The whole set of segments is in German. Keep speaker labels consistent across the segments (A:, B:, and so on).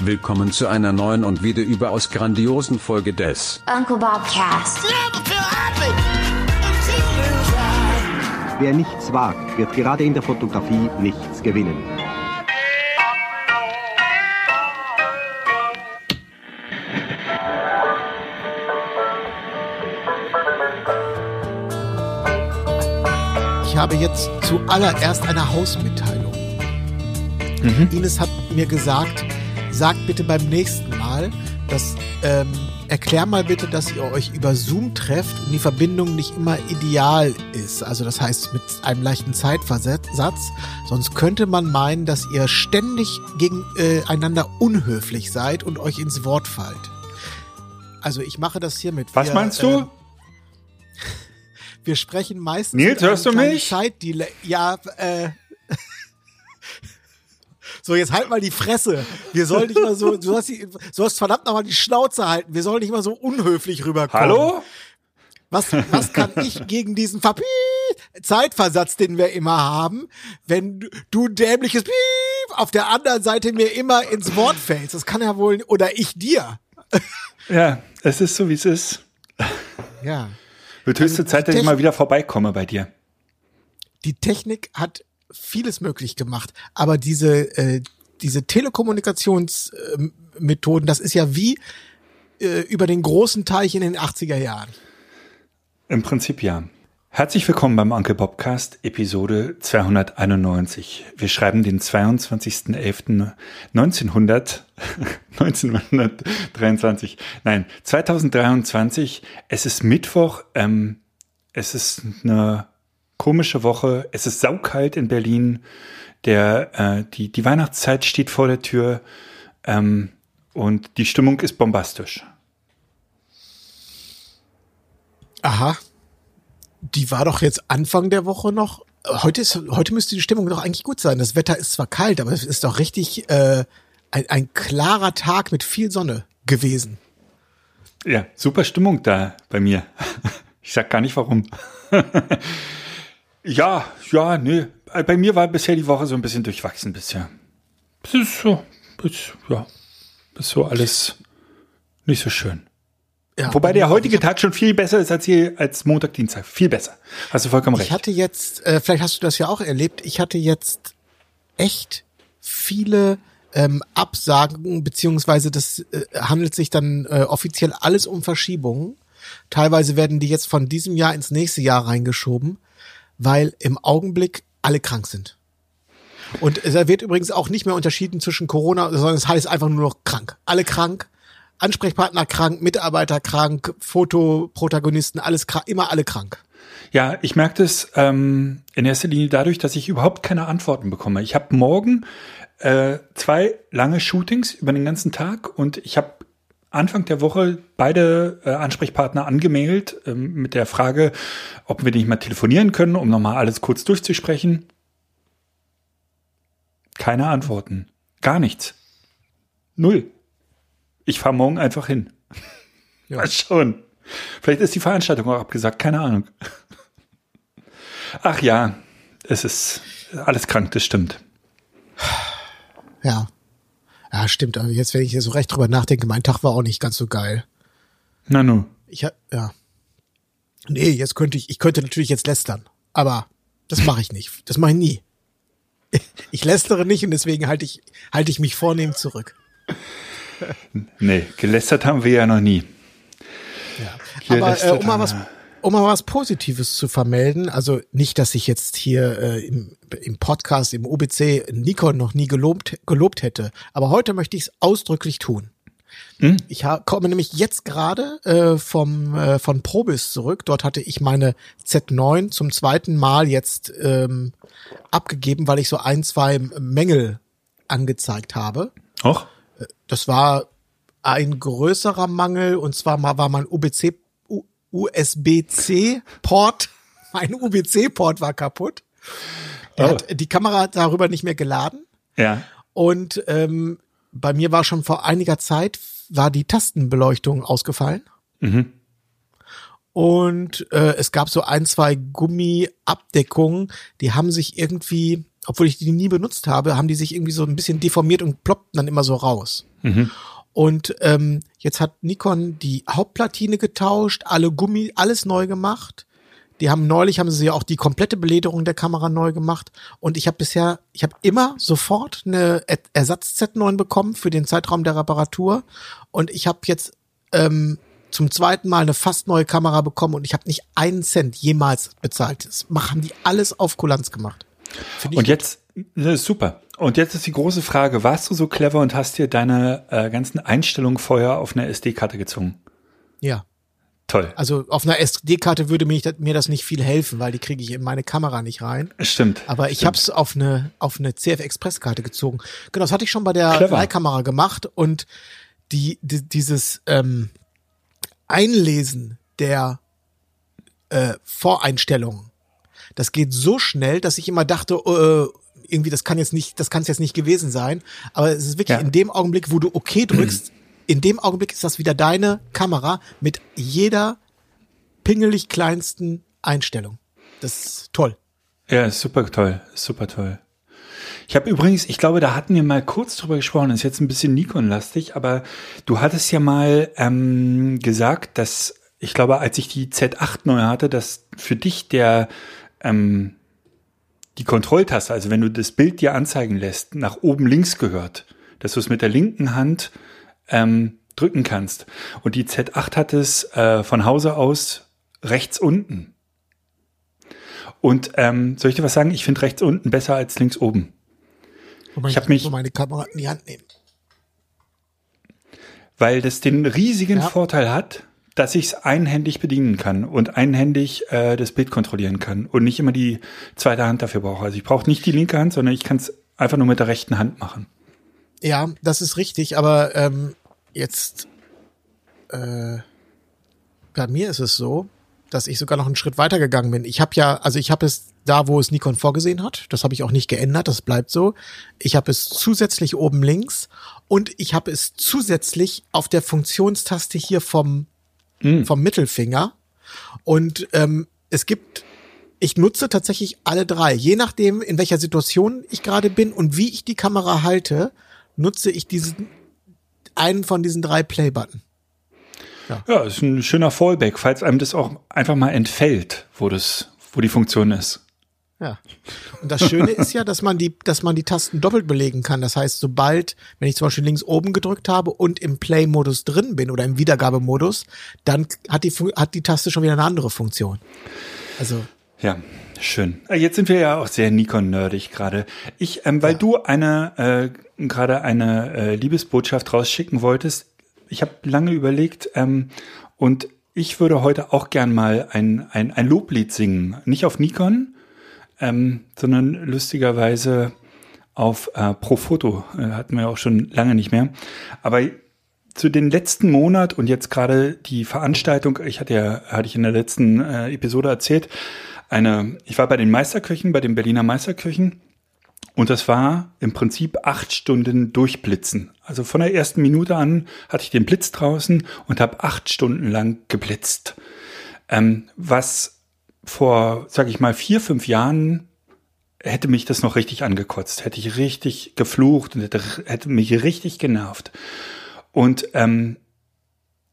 A: Willkommen zu einer neuen und wieder überaus grandiosen Folge des
B: Uncle Bob Cast.
C: Wer nichts wagt, wird gerade in der Fotografie nichts gewinnen.
D: Ich habe jetzt zuallererst eine Hausmitteilung. Ines hat mir gesagt, sagt bitte beim nächsten Mal, dass ähm, erklär mal bitte, dass ihr euch über Zoom trefft und die Verbindung nicht immer ideal ist. Also das heißt mit einem leichten Zeitversatz. Sonst könnte man meinen, dass ihr ständig gegeneinander unhöflich seid und euch ins Wort fallt. Also ich mache das hiermit.
E: Was
D: Wir,
E: meinst du?
D: ähm, wir sprechen meistens.
E: Nils,
D: mit
E: hörst du mich?
D: Zeitdelay. Ja, äh. So, jetzt halt mal die Fresse. Wir sollen nicht mal so, du hast, die, hast verdammt nochmal die Schnauze halten. Wir sollen nicht mal so unhöflich rüberkommen.
E: Hallo?
D: Was, was kann ich gegen diesen Verpiep Zeitversatz, den wir immer haben, wenn du- dämliches Piep auf der anderen Seite mir immer ins Wort fällst? Das kann ja wohl, oder ich dir.
E: Ja, es ist so, wie es ist.
D: Ja.
E: Wird höchste Zeit, dass ich mal wieder vorbeikomme bei dir.
D: die Technik hat vieles möglich gemacht, aber diese, äh, diese Telekommunikationsmethoden, äh, das ist ja wie äh, über den großen Teich in den 80er Jahren.
E: Im Prinzip ja. Herzlich willkommen beim Uncle Bobcast, Episode 291. Wir schreiben den 22.11.1900, 1923, nein, 2023. Es ist Mittwoch, ähm, es ist eine komische Woche, es ist saukalt in Berlin, der, äh, die, die Weihnachtszeit steht vor der Tür, ähm, und die Stimmung ist bombastisch.
D: Aha. Die war doch jetzt Anfang der Woche noch. Heute ist, heute müsste die Stimmung doch eigentlich gut sein. Das Wetter ist zwar kalt, aber es ist doch richtig äh, ein, ein klarer Tag mit viel Sonne gewesen.
E: Ja, super Stimmung da bei mir. Ich sag gar nicht warum. ja, ja, nee. Bei mir war bisher die Woche so ein bisschen durchwachsen bisher. Es ist so, ist, ja, ist so alles nicht so schön.
D: Ja,
E: Wobei der
D: ich
E: heutige Tag schon viel besser ist als hier, als Montag, Dienstag. Viel besser. Hast du vollkommen
D: Ich
E: recht.
D: hatte jetzt, äh, vielleicht hast du das ja auch erlebt, ich hatte jetzt echt viele ähm, Absagen, beziehungsweise das äh, handelt sich dann äh, offiziell alles um Verschiebungen. Teilweise werden die jetzt von diesem Jahr ins nächste Jahr reingeschoben, weil im Augenblick alle krank sind. Und es wird übrigens auch nicht mehr unterschieden zwischen Corona, sondern es heißt einfach nur noch krank. Alle krank, Ansprechpartner krank, Mitarbeiter krank, Fotoprotagonisten, alles krank, immer alle krank.
E: Ja, ich merke das ähm, in erster Linie dadurch, dass ich überhaupt keine Antworten bekomme. Ich habe morgen äh, zwei lange Shootings über den ganzen Tag und ich habe Anfang der Woche beide äh, Ansprechpartner angemailt ähm, mit der Frage, ob wir nicht mal telefonieren können, um nochmal alles kurz durchzusprechen. Keine Antworten. Gar nichts. Null. Ich fahre morgen einfach hin.
D: Ja.
E: Mal schauen. Vielleicht ist die Veranstaltung auch abgesagt, keine Ahnung. Ach ja, es ist alles krank, das stimmt.
D: Ja. Ja, stimmt. Aber jetzt, wenn ich hier so recht drüber nachdenke, mein Tag war auch nicht ganz so geil.
E: Na nu.
D: Ich ja. Nee, jetzt könnte ich, ich könnte natürlich jetzt lästern. Aber das mache ich nicht. Das mache ich nie. Ich lästere nicht und deswegen halte ich, halte ich mich vornehm zurück.
E: Nee, gelästert haben wir ja noch nie.
D: Ja. Aber äh, um mal was, um mal was Positives zu vermelden, also nicht, dass ich jetzt hier äh, im, im Podcast, im UBC Nikon noch nie gelobt, gelobt hätte, aber heute möchte ich es ausdrücklich tun. Ich ha komme nämlich jetzt gerade äh, vom äh, von Probis zurück. Dort hatte ich meine Z9 zum zweiten Mal jetzt ähm, abgegeben, weil ich so ein, zwei Mängel angezeigt habe.
E: Och?
D: Das war ein größerer Mangel und zwar mal war mein UBC U- USB-C-Port, mein USB-C-Port war kaputt. Der
E: Oh.
D: hat die Kamera hat darüber nicht mehr geladen
E: Ja.
D: und ähm, bei mir war schon vor einiger Zeit war die Tastenbeleuchtung ausgefallen.
E: Mhm.
D: Und äh, es gab so ein, zwei Gummiabdeckungen, die haben sich irgendwie obwohl ich die nie benutzt habe, haben die sich irgendwie so ein bisschen deformiert und ploppten dann immer so raus. Und ähm, jetzt hat Nikon die Hauptplatine getauscht, alle Gummi, alles neu gemacht. Die haben neulich haben sie ja auch die komplette Belederung der Kamera neu gemacht und ich habe bisher, ich habe immer sofort eine Er- Ersatz Z9 bekommen für den Zeitraum der Reparatur und ich habe jetzt ähm, zum zweiten Mal eine fast neue Kamera bekommen und ich habe nicht einen Cent jemals bezahlt. Das machen die alles auf Kulanz gemacht.
E: Und jetzt, das ist super. Und jetzt ist die große Frage, warst du so clever und hast dir deine äh, ganzen Einstellungen vorher auf eine SD-Karte gezogen?
D: ja.
E: Toll.
D: Also auf einer SD-Karte würde mir, mir das nicht viel helfen, weil die kriege ich in meine Kamera nicht rein.
E: Stimmt.
D: Aber ich habe es auf eine auf eine CF Express Karte gezogen. Genau, das hatte ich schon bei der. Leihkamera gemacht und die, die dieses ähm, Einlesen der äh, Voreinstellungen, das geht so schnell, dass ich immer dachte, äh, irgendwie das kann jetzt nicht, das kann es jetzt nicht gewesen sein. Aber es ist wirklich
E: Ja.
D: in dem Augenblick, wo du OK drückst, in dem Augenblick ist das wieder deine Kamera mit jeder pingelig kleinsten Einstellung. Das ist toll.
E: Ja, ist super toll, ist super toll. Ich habe übrigens, ich glaube, da hatten wir mal kurz drüber gesprochen, ist jetzt ein bisschen Nikon-lastig, aber du hattest ja mal ähm, gesagt, dass, ich glaube, als ich die Z8 neu hatte, dass für dich der ähm, die Kontrolltaste, also wenn du das Bild dir anzeigen lässt, nach oben links gehört, dass du es mit der linken Hand ähm, drücken kannst. Und die Z8 hat es äh, von Hause aus rechts unten. Und ähm, soll ich dir was sagen? Ich finde rechts unten besser als links oben. Ich hab mich-
D: meine Kamera in die Hand nehmen.
E: Weil das den riesigen
D: Ja.
E: Vorteil hat, dass ich es einhändig bedienen kann und einhändig äh, das Bild kontrollieren kann und nicht immer die zweite Hand dafür brauche. Also ich brauche nicht die linke Hand, sondern ich kann es einfach nur mit der rechten Hand machen.
D: Ja, das ist richtig, aber ähm, jetzt äh, bei mir ist es so, dass ich sogar noch einen Schritt weiter gegangen bin. Ich habe ja, also ich habe es da, wo es Nikon vorgesehen hat, das habe ich auch nicht geändert, das bleibt so. Ich habe es zusätzlich oben links und ich habe es zusätzlich auf der Funktionstaste hier vom vom Mittelfinger und ähm, es gibt ich nutze tatsächlich alle drei. Je nachdem, in welcher Situation ich gerade bin und wie ich die Kamera halte, nutze ich diesen einen von diesen drei Play-Button.
E: Ja, ist ein schöner Fallback, falls einem das auch einfach mal entfällt, wo das, wo die Funktion ist.
D: Ja. Und das Schöne ist ja, dass man die, dass man die Tasten doppelt belegen kann. Das heißt, sobald, wenn ich zum Beispiel links oben gedrückt habe und im Play-Modus drin bin oder im Wiedergabemodus, dann hat die, Fu- hat die Taste schon wieder eine andere Funktion. Also,
E: Ja, schön. Äh, Jetzt sind wir ja auch sehr Nikon-nerdig gerade. Ich, ähm, weil du eine äh, gerade eine äh, Liebesbotschaft rausschicken wolltest, ich habe lange überlegt ähm, und ich würde heute auch gern mal ein, ein, ein Loblied singen. Nicht auf Nikon, ähm, sondern lustigerweise auf äh, Profoto. Äh, hatten wir auch schon lange nicht mehr. Aber zu den letzten Monat und jetzt gerade die Veranstaltung, ich hatte ja, hatte ich in der letzten äh, Episode erzählt, eine, ich war bei den Meisterköchen, bei den Berliner Meisterköchen und das war im Prinzip acht Stunden durchblitzen. Also von der ersten Minute an hatte ich den Blitz draußen und habe acht Stunden lang geblitzt. Ähm, was vor, sag ich mal, vier, fünf Jahren hätte mich das noch richtig angekotzt, hätte ich richtig geflucht und hätte, hätte mich richtig genervt. Und ähm,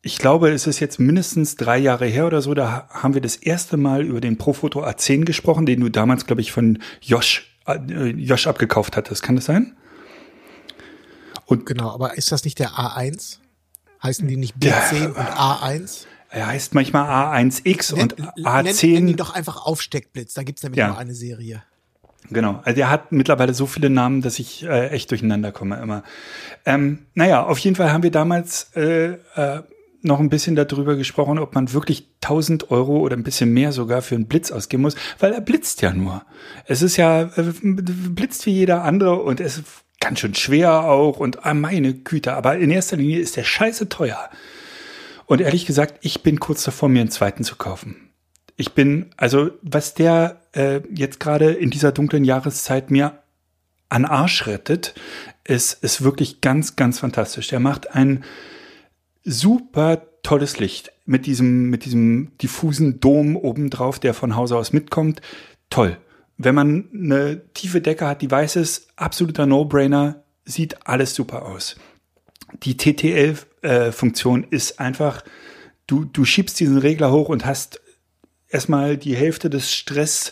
E: ich glaube, es ist jetzt mindestens drei Jahre her oder so, da haben wir das erste Mal über den Profoto A10 gesprochen, den du damals, glaube ich, von Josh, äh, Josh abgekauft hattest. Kann das sein? Und
D: genau. Aber ist das nicht der A1? Heißen die nicht
E: Ja.
D: B10 und A1?
E: Er heißt manchmal A1X und
D: Nenn- nenn-
E: A10.
D: Nenn ihn doch einfach Aufsteckblitz. Da gibt's nämlich
E: Ja.
D: nur eine Serie.
E: Genau. Also er hat mittlerweile so viele Namen, dass ich äh, echt durcheinander komme immer. Ähm, naja, auf jeden Fall haben wir damals äh, äh, noch ein bisschen darüber gesprochen, ob man wirklich 1000 Euro oder ein bisschen mehr sogar für einen Blitz ausgeben muss, weil er blitzt ja nur. Es ist ja, äh, blitzt wie jeder andere und es ist ganz schön schwer auch und ah, meine Güte, aber in erster Linie ist der scheiße teuer. Und ehrlich gesagt, ich bin kurz davor, mir einen zweiten zu kaufen. Ich bin, also was der äh, jetzt gerade in dieser dunklen Jahreszeit mir an Arsch rettet, ist, ist wirklich ganz, ganz fantastisch. Der macht ein super tolles Licht mit diesem, mit diesem diffusen Dom obendrauf, der von Hause aus mitkommt. Toll. wenn man eine tiefe Decke hat, die weiß ist, absoluter No-Brainer, sieht alles super aus. Die TTL-Funktion äh, ist einfach, du, du schiebst diesen Regler hoch und hast erstmal die Hälfte des Stress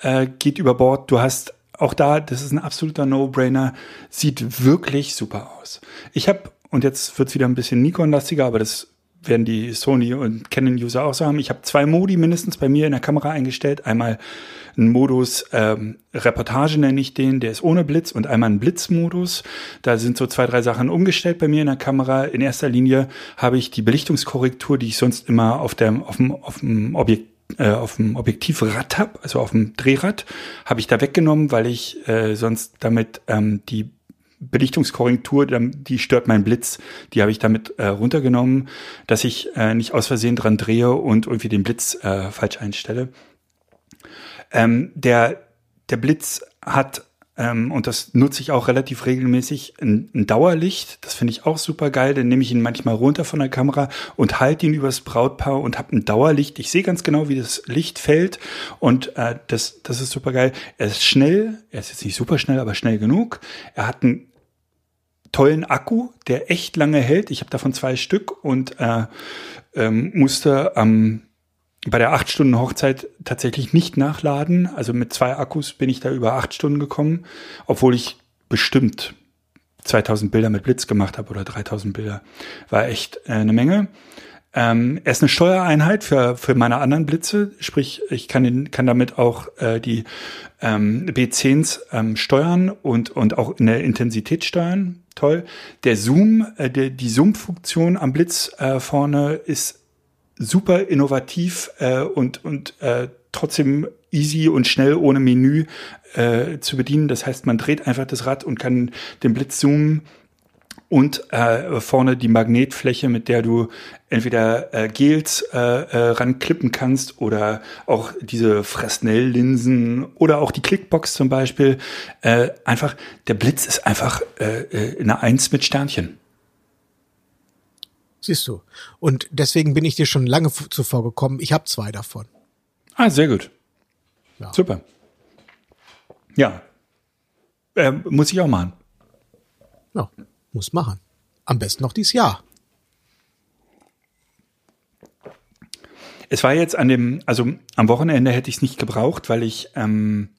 E: äh, geht über Bord. Du hast auch da, das ist ein absoluter No-Brainer, sieht wirklich super aus. Ich habe, und jetzt wird's wieder ein bisschen Nikon-lastiger, aber das werden die Sony und Canon-User auch so haben. Ich habe zwei Modi mindestens bei mir in der Kamera eingestellt. Einmal einen Modus ähm, Reportage nenne ich den, der ist ohne Blitz und einmal ein Blitzmodus. Da sind so zwei, drei Sachen umgestellt bei mir in der Kamera. In erster Linie habe ich die Belichtungskorrektur, die ich sonst immer auf dem, auf dem, auf dem Objekt äh, auf dem Objektivrad habe, also auf dem Drehrad, habe ich da weggenommen, weil ich äh, sonst damit ähm, die Belichtungskorrektur, die stört meinen Blitz, die habe ich damit äh, runtergenommen, dass ich äh, nicht aus Versehen dran drehe und irgendwie den Blitz äh, falsch einstelle. Ähm, der, der Blitz hat ähm, und das nutze ich auch relativ regelmäßig, ein, ein Dauerlicht. Das finde ich auch super geil. Dann nehme ich ihn manchmal runter von der Kamera und halte ihn übers Brautpaar und habe ein Dauerlicht. Ich sehe ganz genau, wie das Licht fällt und äh, das, das ist super geil. Er ist schnell, er ist jetzt nicht super schnell, aber schnell genug. Er hat einen tollen Akku, der echt lange hält. Ich habe davon zwei Stück und äh, ähm, musste am bei der acht Stunden Hochzeit tatsächlich nicht nachladen. Also mit zwei Akkus bin ich da über acht Stunden gekommen, obwohl ich bestimmt 2000 Bilder mit Blitz gemacht habe oder 3000 Bilder. War echt äh, eine Menge. Ähm, er ist eine Steuereinheit für, für meine anderen Blitze, sprich, ich kann, den, kann damit auch äh, die ähm, B10s ähm, steuern und, und auch in der Intensität steuern. Toll. Der Zoom, äh, der, die Zoom-Funktion am Blitz äh, vorne ist super innovativ äh, und, und äh, trotzdem easy und schnell ohne Menü äh, zu bedienen. Das heißt, man dreht einfach das Rad und kann den Blitz zoomen und äh, vorne die Magnetfläche, mit der du entweder äh, Gels äh, äh, ranklippen kannst oder auch diese Fresnel-Linsen oder auch die Clickbox zum Beispiel. Äh, einfach, der Blitz ist einfach äh, äh eine Eins mit Sternchen.
D: Siehst du. Und deswegen bin ich dir schon lange zuvor gekommen. Ich habe zwei davon.
E: Ah, sehr gut. Ja. Super. Ja. Äh, muss ich auch machen.
D: Ja, muss machen. Am besten noch dieses Jahr.
E: Es war jetzt an dem, also am Wochenende hätte ich es nicht gebraucht, weil ich ähm,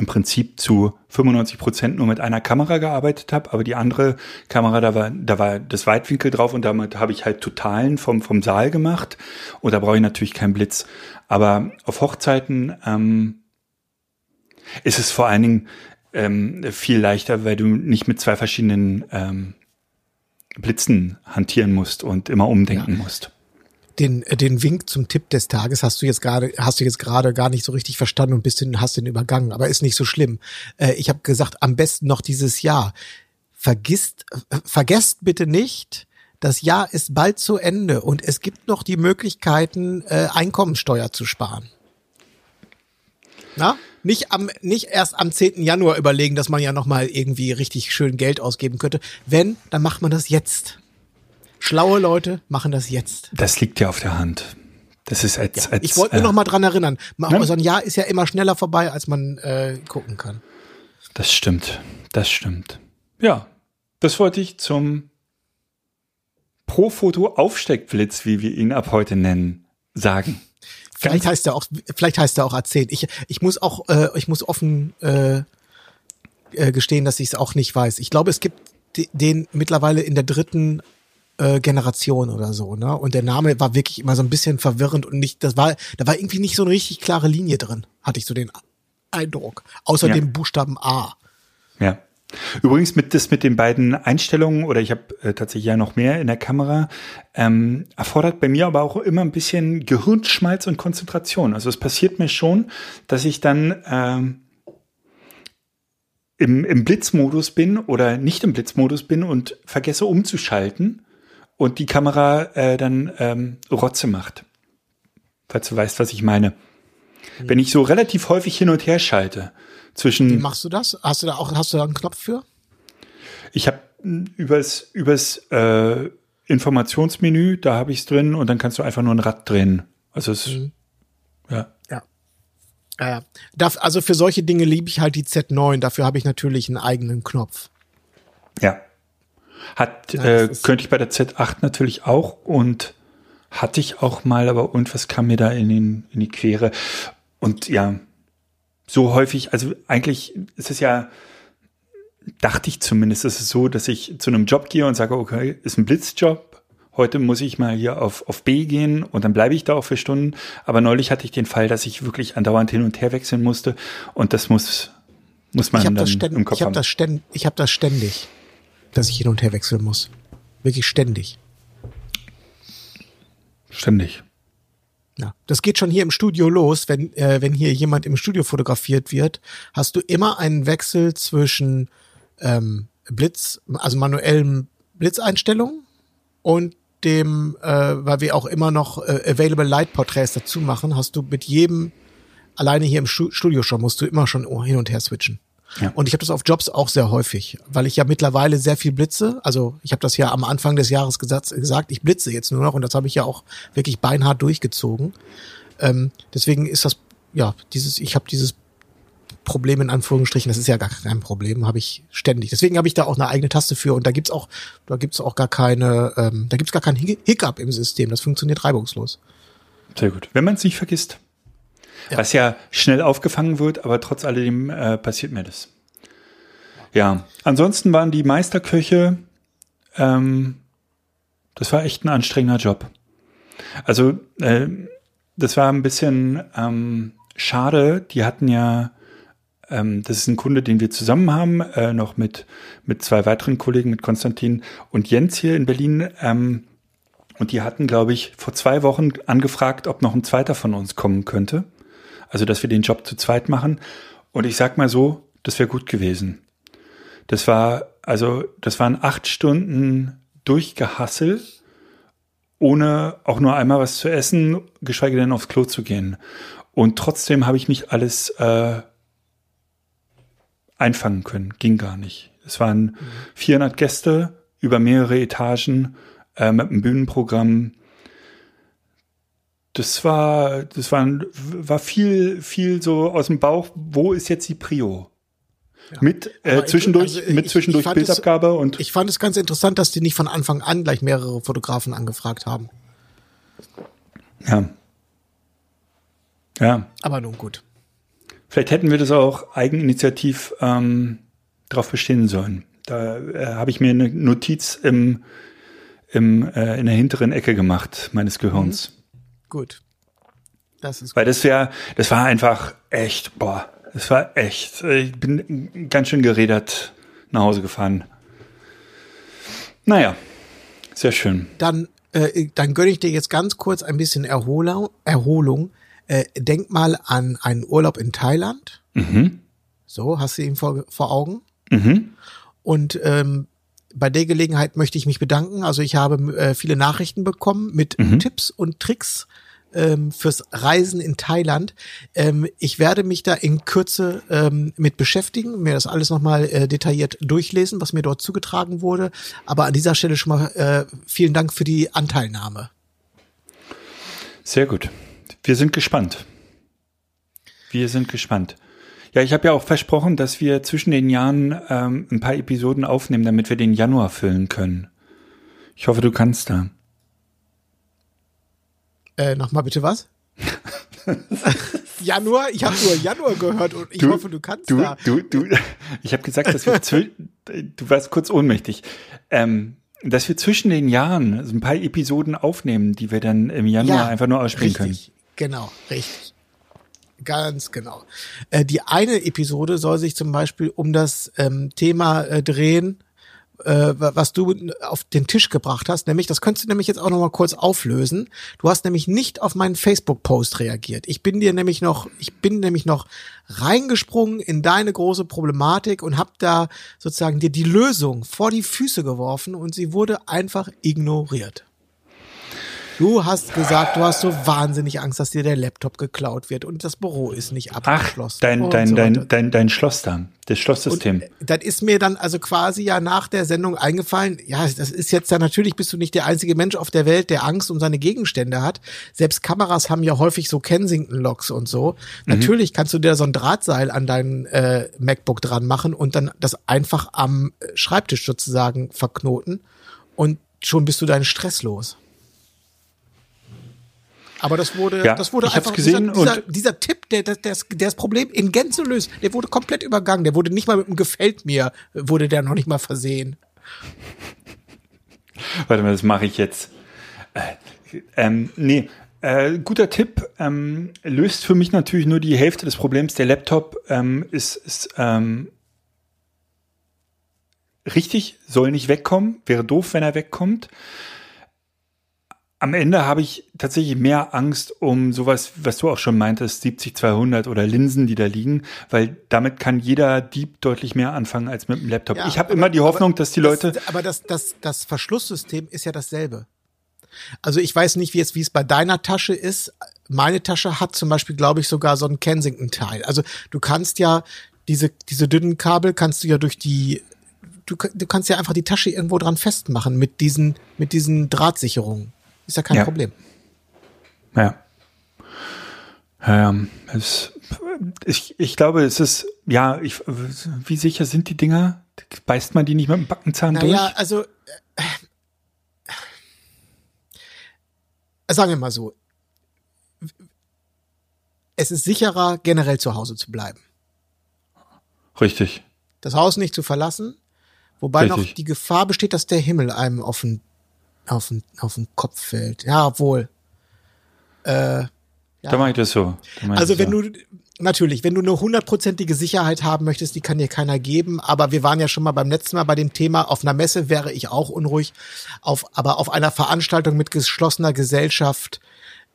E: im Prinzip zu 95 Prozent nur mit einer Kamera gearbeitet habe, aber die andere Kamera, da war, da war das Weitwinkel drauf und damit habe ich halt Totalen vom, vom Saal gemacht und da brauche ich natürlich keinen Blitz. Aber auf Hochzeiten ähm, ist es vor allen Dingen ähm, viel leichter, weil du nicht mit zwei verschiedenen ähm, Blitzen hantieren musst und immer umdenken ja. musst
D: den, äh, den Wink zum Tipp des Tages hast du jetzt gerade, hast du jetzt gerade gar nicht so richtig verstanden und bist den, hast den übergangen, aber ist nicht so schlimm. Äh, ich habe gesagt, am besten noch dieses Jahr. Vergisst, äh, vergesst bitte nicht, das Jahr ist bald zu Ende und es gibt noch die Möglichkeiten, äh, Einkommensteuer zu sparen. Na? Nicht am, nicht erst am 10. Januar überlegen, dass man ja nochmal irgendwie richtig schön Geld ausgeben könnte. Wenn, dann macht man das jetzt. Schlaue Leute machen das jetzt.
E: Das liegt ja auf der Hand. Das ist als, ja,
D: als Ich wollte nur äh, noch mal dran erinnern. Ne? So ein Jahr ist ja immer schneller vorbei, als man äh, gucken kann.
E: Das stimmt. Das stimmt. Ja, das wollte ich zum Pro-Foto-Aufsteckblitz, wie wir ihn ab heute nennen, sagen.
D: Vielleicht heißt er auch, vielleicht heißt er auch A10. Ich, ich muss auch, äh, ich muss offen äh, äh, gestehen, dass ich es auch nicht weiß. Ich glaube, es gibt den mittlerweile in der dritten äh, Generation oder so, ne? Und der Name war wirklich immer so ein bisschen verwirrend und nicht, das war, da war irgendwie nicht so eine richtig klare Linie drin, hatte ich so den Eindruck. Außer ja. dem Buchstaben A.
E: Ja. Übrigens mit das mit den beiden Einstellungen oder ich habe äh, tatsächlich ja noch mehr in der Kamera ähm, erfordert bei mir aber auch immer ein bisschen Gehirnschmalz und Konzentration. Also es passiert mir schon, dass ich dann ähm, im, im Blitzmodus bin oder nicht im Blitzmodus bin und vergesse umzuschalten und die Kamera äh, dann ähm, Rotze macht. Falls du weißt, was ich meine. Mhm. Wenn ich so relativ häufig hin und her schalte zwischen.
D: Wie machst du das? Hast du da auch hast du da einen Knopf für?
E: Ich habe übers übers äh, Informationsmenü, da habe ich es drin und dann kannst du einfach nur ein Rad drehen. Also es
D: mhm. ja. Ja. Darf, also für solche Dinge liebe ich halt die Z9. Dafür habe ich natürlich einen eigenen Knopf.
E: Ja. Hat,
D: Ja,
E: äh, könnte ich bei der Z8 natürlich auch und hatte ich auch mal, aber irgendwas kam mir da in, den, in die Quere. Und ja, so häufig, also eigentlich ist es ja, dachte ich zumindest, ist es so, dass ich zu einem Job gehe und sage, okay, ist ein Blitzjob. Heute muss ich mal hier auf, auf B gehen und dann bleibe ich da auch für Stunden. Aber neulich hatte ich den Fall, dass ich wirklich andauernd hin und her wechseln musste und das muss, muss man
D: Ich habe
E: dann
D: das,
E: im Kopf
D: ich hab
E: haben.
D: das, ständ, ich hab das ständig, dass ich hin und her wechseln muss. Wirklich ständig.
E: Ständig.
D: Ja, das geht schon hier im Studio los, wenn äh, wenn hier jemand im Studio fotografiert wird, hast du immer einen Wechsel zwischen ähm, Blitz, also manuellen Blitzeinstellungen und dem, äh, weil wir auch immer noch äh, Available Light Portraits dazu machen, hast du mit jedem alleine hier im Stu Studio schon musst du immer schon hin und her switchen.
E: Ja.
D: Und ich habe das auf Jobs auch sehr häufig, weil ich ja mittlerweile sehr viel blitze. Also ich habe das ja am Anfang des Jahres gesagt, gesagt, ich blitze jetzt nur noch und das habe ich ja auch wirklich beinhart durchgezogen. Ähm, deswegen ist das, ja, dieses, ich habe dieses Problem in Anführungsstrichen, das ist ja gar kein Problem, habe ich ständig. Deswegen habe ich da auch eine eigene Taste für und da gibt's auch, da gibt's auch gar keine, ähm, da gibt's gar keinen Hic- Hiccup im System. Das funktioniert reibungslos.
E: Sehr gut. Wenn man es nicht vergisst.
D: Ja.
E: Was ja schnell aufgefangen wird, aber trotz alledem äh, passiert mir das. Ja, ansonsten waren die Meisterköche, ähm, das war echt ein anstrengender Job. Also, äh, das war ein bisschen ähm, schade. Die hatten ja, ähm, das ist ein Kunde, den wir zusammen haben, äh, noch mit, mit zwei weiteren Kollegen, mit Konstantin und Jens hier in Berlin. Ähm, und die hatten, glaube ich, vor zwei Wochen angefragt, ob noch ein zweiter von uns kommen könnte. Also, dass wir den Job zu zweit machen. Und ich sag mal so, das wäre gut gewesen. Das war, also, das waren acht Stunden Durchgehassel, ohne auch nur einmal was zu essen, geschweige denn aufs Klo zu gehen. Und trotzdem habe ich nicht alles äh, einfangen können. Ging gar nicht. Es waren 400 Gäste über mehrere Etagen äh, mit einem Bühnenprogramm. Das war, das war, war viel, viel so aus dem Bauch. Wo ist jetzt die Prio? Mit äh, zwischendurch,
D: also ich-
E: mit zwischendurch
D: fand es-
E: Bildabgabe und
D: Ich fand es ganz interessant, dass die nicht von Anfang an gleich mehrere Fotografen angefragt haben.
E: ja, ja.
D: Aber nun gut.
E: Vielleicht hätten wir das auch eigeninitiativ ähm, darauf bestehen sollen. Da äh, habe ich mir eine Notiz im, im, äh, in der hinteren Ecke gemacht meines Gehirns.
D: Gut. Das ist
E: Weil das wäre, das war einfach echt, boah, das war echt. Ich bin ganz schön gerädert nach Hause gefahren. Naja, sehr schön.
D: dann, äh, dann gönne ich dir jetzt ganz kurz ein bisschen Erholung. Erholung. Äh, denk mal an einen Urlaub in Thailand. So, hast du ihn vor, vor Augen?
E: Mhm.
D: Und ähm, bei der Gelegenheit möchte ich mich bedanken. Also ich habe äh, viele Nachrichten bekommen mit Tipps und Tricks ähm, fürs Reisen in Thailand. Ähm, ich werde mich da in Kürze ähm, mit beschäftigen, mir das alles nochmal äh, detailliert durchlesen, was mir dort zugetragen wurde. Aber an dieser Stelle schon mal äh, vielen Dank für die Anteilnahme.
E: Sehr gut. Wir sind gespannt. Wir sind gespannt. Ja, ich habe ja auch versprochen, dass wir zwischen den Jahren ähm, ein paar Episoden aufnehmen, damit wir den Januar füllen können. Ich hoffe, du kannst da.
D: Äh, Nochmal bitte was? Januar? Ich habe nur Januar gehört und ich hoffe, du kannst
E: du,
D: da.
E: Du, du, ich habe gesagt, dass wir du warst kurz ohnmächtig. Ähm, dass wir zwischen den Jahren so ein paar Episoden aufnehmen, die wir dann im Januar einfach nur ausspielen
D: richtig, Genau, richtig. Ganz genau. Äh, die eine Episode soll sich zum Beispiel um das ähm, Thema äh, drehen, äh, wa- was du auf den Tisch gebracht hast. Nämlich, das könntest du nämlich jetzt auch noch mal kurz auflösen. Du hast nämlich nicht auf meinen Facebook-Post reagiert. Ich bin dir nämlich noch, ich bin nämlich noch reingesprungen in deine große Problematik und hab da sozusagen dir die Lösung vor die Füße geworfen und sie wurde einfach ignoriert. Du hast gesagt, du hast so wahnsinnig Angst, dass dir der Laptop geklaut wird und das Büro ist nicht
E: Ach,
D: abgeschlossen.
E: dein,
D: und
E: dein,
D: so
E: dein, dein, dein Schloss da, das Schlosssystem.
D: Und, äh, das ist mir dann also quasi ja nach der Sendung eingefallen, ja, das ist jetzt ja natürlich bist du nicht der einzige Mensch auf der Welt, der Angst um seine Gegenstände hat. Selbst Kameras haben ja häufig so Kensington-Locks und so.
E: Mhm.
D: Natürlich kannst du dir so ein Drahtseil an dein äh, MacBook dran machen und dann das einfach am Schreibtisch sozusagen verknoten und schon bist du deinen Stress los. Aber das wurde,
E: Ja,
D: das wurde
E: ich
D: einfach
E: gesehen
D: dieser, dieser, dieser Tipp, der, der, der, das- der das Problem in Gänze löst, der wurde komplett übergangen. Der wurde nicht mal mit einem Gefällt mir, wurde der noch nicht mal versehen.
E: Warte mal, das mache ich jetzt. Äh, ähm, nee, äh, guter Tipp. Ähm, löst für mich natürlich nur die Hälfte des Problems. Der Laptop ähm, ist, ist ähm, richtig, soll nicht wegkommen. Wäre doof, wenn er wegkommt. Am Ende habe ich tatsächlich mehr Angst um sowas, was du auch schon meintest, 70-200 oder Linsen, die da liegen, weil damit kann jeder Dieb deutlich mehr anfangen als mit dem Laptop.
D: Ja,
E: ich habe immer die Hoffnung, dass die Leute
D: Das, aber das, das, das Verschlusssystem ist ja dasselbe. Also ich weiß nicht, wie es, wie es bei deiner Tasche ist. Meine Tasche hat zum Beispiel, glaube ich, sogar so einen Kensington-Teil. Also du kannst ja diese, diese dünnen Kabel kannst du ja durch die, du, du kannst ja einfach die Tasche irgendwo dran festmachen mit diesen, mit diesen Drahtsicherungen. Ist ja kein
E: Ja.
D: Problem.
E: Ja. Ähm, es, ich, ich glaube, es ist, ja, ich, wie sicher sind die Dinger? Beißt man die nicht mit dem Backenzahn
D: Naja,
E: durch?
D: also äh, sagen wir mal so. Es ist sicherer, generell zu Hause zu bleiben.
E: Richtig.
D: Das Haus nicht zu verlassen, wobei noch
E: Richtig.
D: die Gefahr besteht, dass der Himmel einem auf den, auf den, auf den Kopf fällt. Ja, obwohl. Äh,
E: Da mache ich das so. Da
D: Also wenn
E: so.
D: du natürlich, wenn du eine hundertprozentige Sicherheit haben möchtest, die kann dir keiner geben. Aber wir waren ja schon mal beim letzten Mal bei dem Thema. Auf einer Messe wäre ich auch unruhig. Auf, aber auf einer Veranstaltung mit geschlossener Gesellschaft,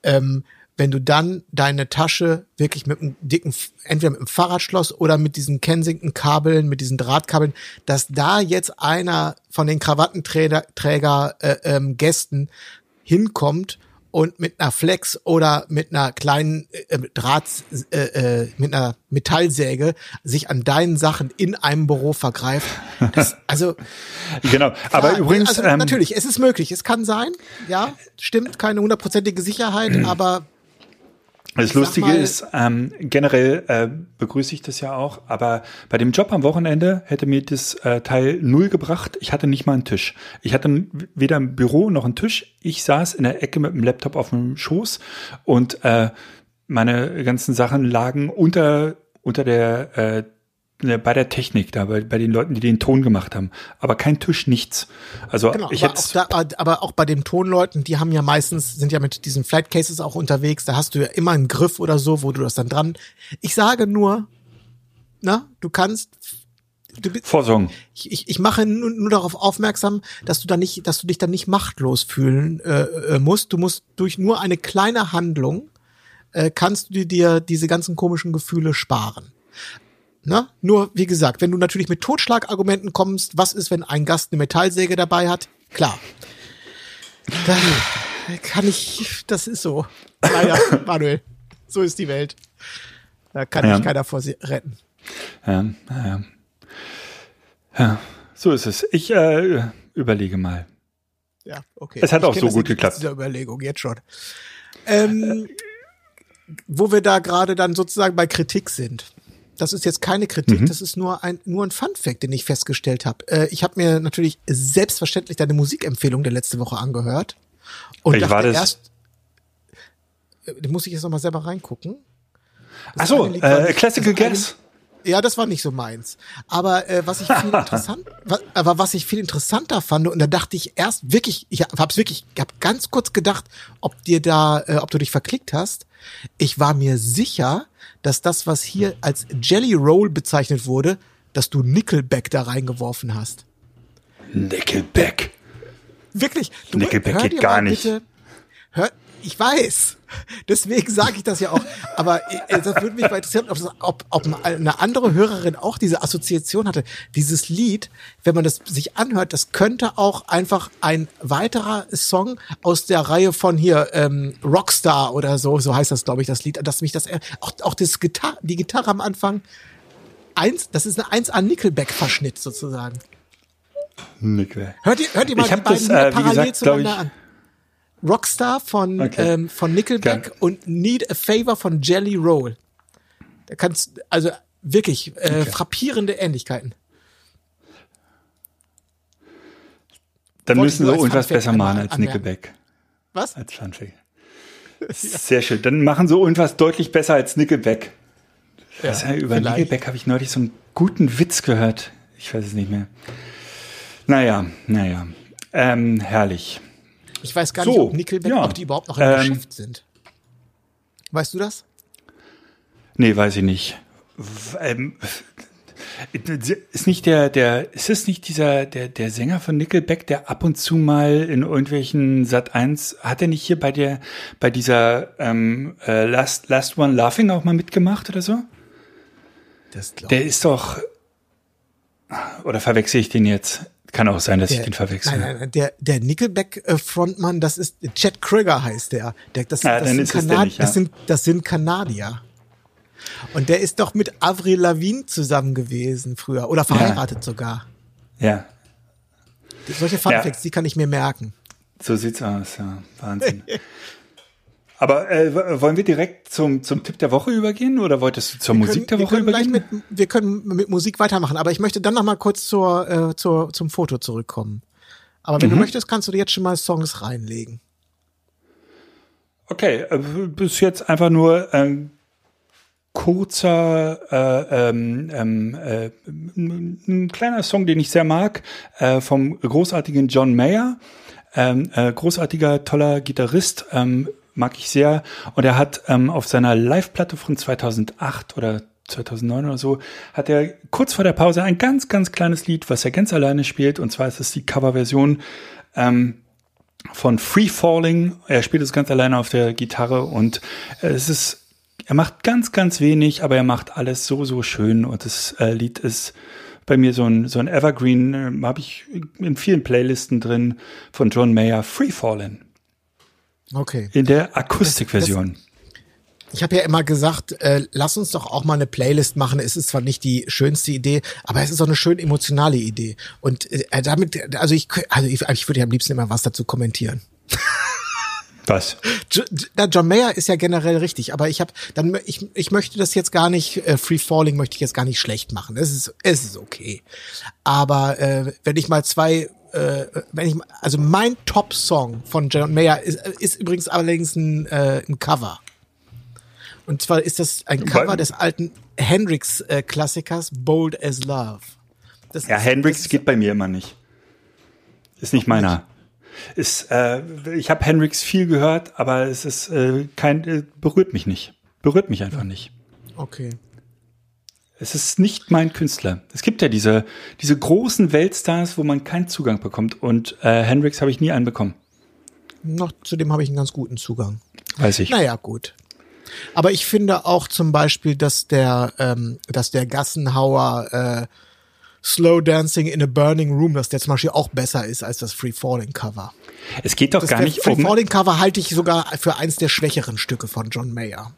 D: ähm, wenn du dann deine Tasche wirklich mit einem dicken, entweder mit einem Fahrradschloss oder mit diesen Kensington-Kabeln, mit diesen Drahtkabeln, dass da jetzt einer von den Krawattenträger Träger, äh, ähm, Gästen hinkommt und mit einer Flex oder mit einer kleinen äh, Draht, äh, äh, mit einer Metallsäge sich an deinen Sachen in einem Büro vergreift. Das, also
E: Genau. Aber
D: klar,
E: übrigens,
D: also
E: ähm,
D: natürlich, es ist möglich, es kann sein, ja, stimmt, keine hundertprozentige Sicherheit, aber
E: Das
D: sag
E: Lustige
D: mal-
E: ist, ähm, generell äh, begrüße ich das ja auch, aber bei dem Job am Wochenende hätte mir das äh, Teil null gebracht. Ich hatte nicht mal einen Tisch. Ich hatte weder ein Büro noch einen Tisch. Ich saß in der Ecke mit dem Laptop auf dem Schoß und äh, meine ganzen Sachen lagen unter unter der äh, bei der Technik da, bei, bei den Leuten, die den Ton gemacht haben. Aber kein Tisch, nichts. Also
D: Genau,
E: ich
D: aber auch, da, aber auch bei den Tonleuten, die haben ja meistens, sind ja mit diesen Flight Cases auch unterwegs, da hast du ja immer einen Griff oder so, wo du das dann dran. Ich sage nur, na, du kannst, du, bist-
E: vorsorgen.
D: ich, ich, ich mache nur, nur darauf aufmerksam, dass du dann nicht, dass du dich dann nicht machtlos fühlen äh, äh, musst. Du musst durch nur eine kleine Handlung äh, kannst du dir diese ganzen komischen Gefühle sparen. Ne? Nur, wie gesagt, wenn du natürlich mit Totschlagargumenten kommst, was ist, wenn ein Gast eine Metallsäge dabei hat? Klar. Da kann ich, das ist so. Leider, Manuel. So ist die Welt. Da kann
E: Ja.
D: ich keiner vor sie retten.
E: Ja, ja. ja, so ist es. Ich äh, überlege mal.
D: Ja, okay.
E: Es hat
D: Ich
E: auch so gut geklappt.
D: Dieser Überlegung jetzt schon. Ähm, wo wir da gerade dann sozusagen bei Kritik sind. Das ist jetzt keine Kritik,
E: Mhm.
D: das ist nur ein nur ein Fun Fact, den ich festgestellt habe. Äh, ich habe mir natürlich selbstverständlich deine Musikempfehlung der letzte Woche angehört und
E: Welche
D: dachte
E: war das?
D: erst, äh, muss ich jetzt noch mal selber reingucken. Das
E: Ach so, äh, Classical Gas.
D: ja, das war nicht so meins. Aber äh, was ich viel interessant, wa, aber was ich viel interessanter fand und da dachte ich erst wirklich, ich hab's wirklich, ich hab ganz kurz gedacht, ob dir da, äh, ob du dich verklickt hast. Ich war mir sicher, dass das, was hier als Jelly Roll bezeichnet wurde, dass du Nickelback da reingeworfen hast.
E: Nickelback.
D: Wirklich? Du,
E: Nickelback geht gar nicht.
D: Bitte, hör, ich weiß. Deswegen sage ich das ja auch. Aber äh, das würde mich mal interessieren, ob, ob, ob eine andere Hörerin auch diese Assoziation hatte. Dieses Lied, wenn man das sich anhört, das könnte auch einfach ein weiterer Song aus der Reihe von hier ähm, Rockstar oder so, so heißt das, glaube ich, das Lied, dass mich das auch auch das Gitar die Gitarre am Anfang eins, das ist eine eins an Nickelback-Verschnitt sozusagen.
E: Nickelback.
D: Hört ihr, hört ihr mal
E: Ich
D: die beiden
E: das, äh,
D: parallel
E: gesagt,
D: zueinander
E: ich-
D: an? Rockstar von,
E: Okay.
D: ähm, von Nickelback
E: Gern.
D: und Need a Favor von Jelly Roll. Da kannst, also wirklich äh, frappierende Ähnlichkeiten.
E: Dann
D: Wollte
E: müssen
D: als
E: irgendwas besser machen als
D: anmerken.
E: Nickelback.
D: Was?
E: Als Funfact. Sehr schön. Dann machen sie irgendwas deutlich besser als Nickelback. Was, ja, über
D: vielleicht.
E: Nickelback habe ich neulich so einen guten Witz gehört. Ich weiß es nicht mehr. Naja, naja. Ähm, herrlich.
D: Ich weiß gar
E: So,
D: nicht, ob Nickelback,
E: ja.
D: ob die überhaupt noch im
E: Ähm,
D: Geschäft sind. Weißt du das?
E: Nee, weiß ich nicht. Ähm, ist nicht der, der, ist es nicht dieser, der, der Sänger von Nickelback, der ab und zu mal in irgendwelchen Sat 1, hat er nicht hier bei der, bei dieser ähm, äh, Last, Last One Laughing auch mal mitgemacht oder so?
D: Das glaub
E: Der ist doch, oder verwechsel ich den jetzt? Kann auch sein, dass ich
D: der,
E: den verwechsel.
D: Nein, nein, der, der Nickelback-Frontmann, das ist Chad Krieger heißt der. der das,
E: Ja,
D: sind Kanad-
E: nicht, ja.
D: das, sind, das sind Kanadier. Und der ist doch mit Avril Lavigne zusammen gewesen früher. Oder verheiratet sogar.
E: Ja,
D: Solche Funfacts, die kann ich mir merken.
E: so sieht's aus, ja. Wahnsinn. Aber äh, wollen wir direkt zum, zum Tipp der Woche übergehen oder wolltest du zur
D: Wir
E: Musik der Woche übergehen?
D: Mit, wir können mit Musik weitermachen, aber ich möchte dann noch mal kurz zur, äh, zur, zum Foto zurückkommen. Aber
E: Mhm.
D: wenn du möchtest, kannst du dir jetzt schon mal Songs reinlegen.
E: Okay, äh, bis jetzt einfach nur ein kurzer, äh, ähm, ähm, äh, ein ein kleiner Song, den ich sehr mag, äh, vom großartigen John Mayer. Ähm, äh, großartiger, toller Gitarrist, ähm, mag ich sehr. Und er hat ähm, auf seiner Live-Platte von 2008 oder 2009 oder so, hat er kurz vor der Pause ein ganz, ganz kleines Lied, was er ganz alleine spielt. Und zwar ist es die Coverversion ähm, von Free Falling. Er spielt es ganz alleine auf der Gitarre und äh, es ist, er macht ganz, ganz wenig, aber er macht alles so, so schön und das äh, Lied ist bei mir so ein, so ein Evergreen, äh, habe ich in vielen Playlisten drin von John Mayer, Free Falling,
D: Okay.
E: in der Akustikversion.
D: Ich habe ja immer gesagt, äh, lass uns doch auch mal eine Playlist machen. Es ist zwar nicht die schönste Idee, aber es ist auch eine schön emotionale Idee. Und äh, damit, also ich, also ich, ich würde ja am liebsten immer was dazu kommentieren.
E: Was?
D: Jo- Jo- John Mayer ist ja generell richtig, aber ich habe dann ich, ich möchte das jetzt gar nicht äh, Free Falling möchte ich jetzt gar nicht schlecht machen. Es ist es ist okay. Aber äh, wenn ich mal zwei äh, wenn ich also mein Top Song von John Mayer ist, ist übrigens allerdings ein, äh, ein Cover. Und zwar ist das ein Cover
E: Weil-
D: des alten Hendrix äh, Bold as Love. Das
E: Ja,
D: ist-
E: Hendrix
D: ist-
E: geht bei mir immer nicht. Ist nicht meiner. Ist, äh, ich habe Hendrix viel gehört, aber es ist äh, kein, äh, berührt mich nicht. Berührt mich einfach nicht.
D: Okay.
E: Es ist nicht mein Künstler. Es gibt ja diese, diese großen Weltstars, wo man keinen Zugang bekommt. Und äh, Hendrix habe ich nie einen bekommen.
D: Noch zu dem habe ich einen ganz guten Zugang.
E: Weiß ich.
D: Naja, gut. Aber ich finde auch zum Beispiel, dass der, ähm, dass der Gassenhauer äh, Slow Dancing in a Burning Room, dass der zum Beispiel auch besser ist als das Free Falling Cover.
E: Es geht doch
D: Das
E: gar nicht
D: Free
E: um.
D: Falling Cover halte ich sogar für eins der schwächeren Stücke von John Mayer.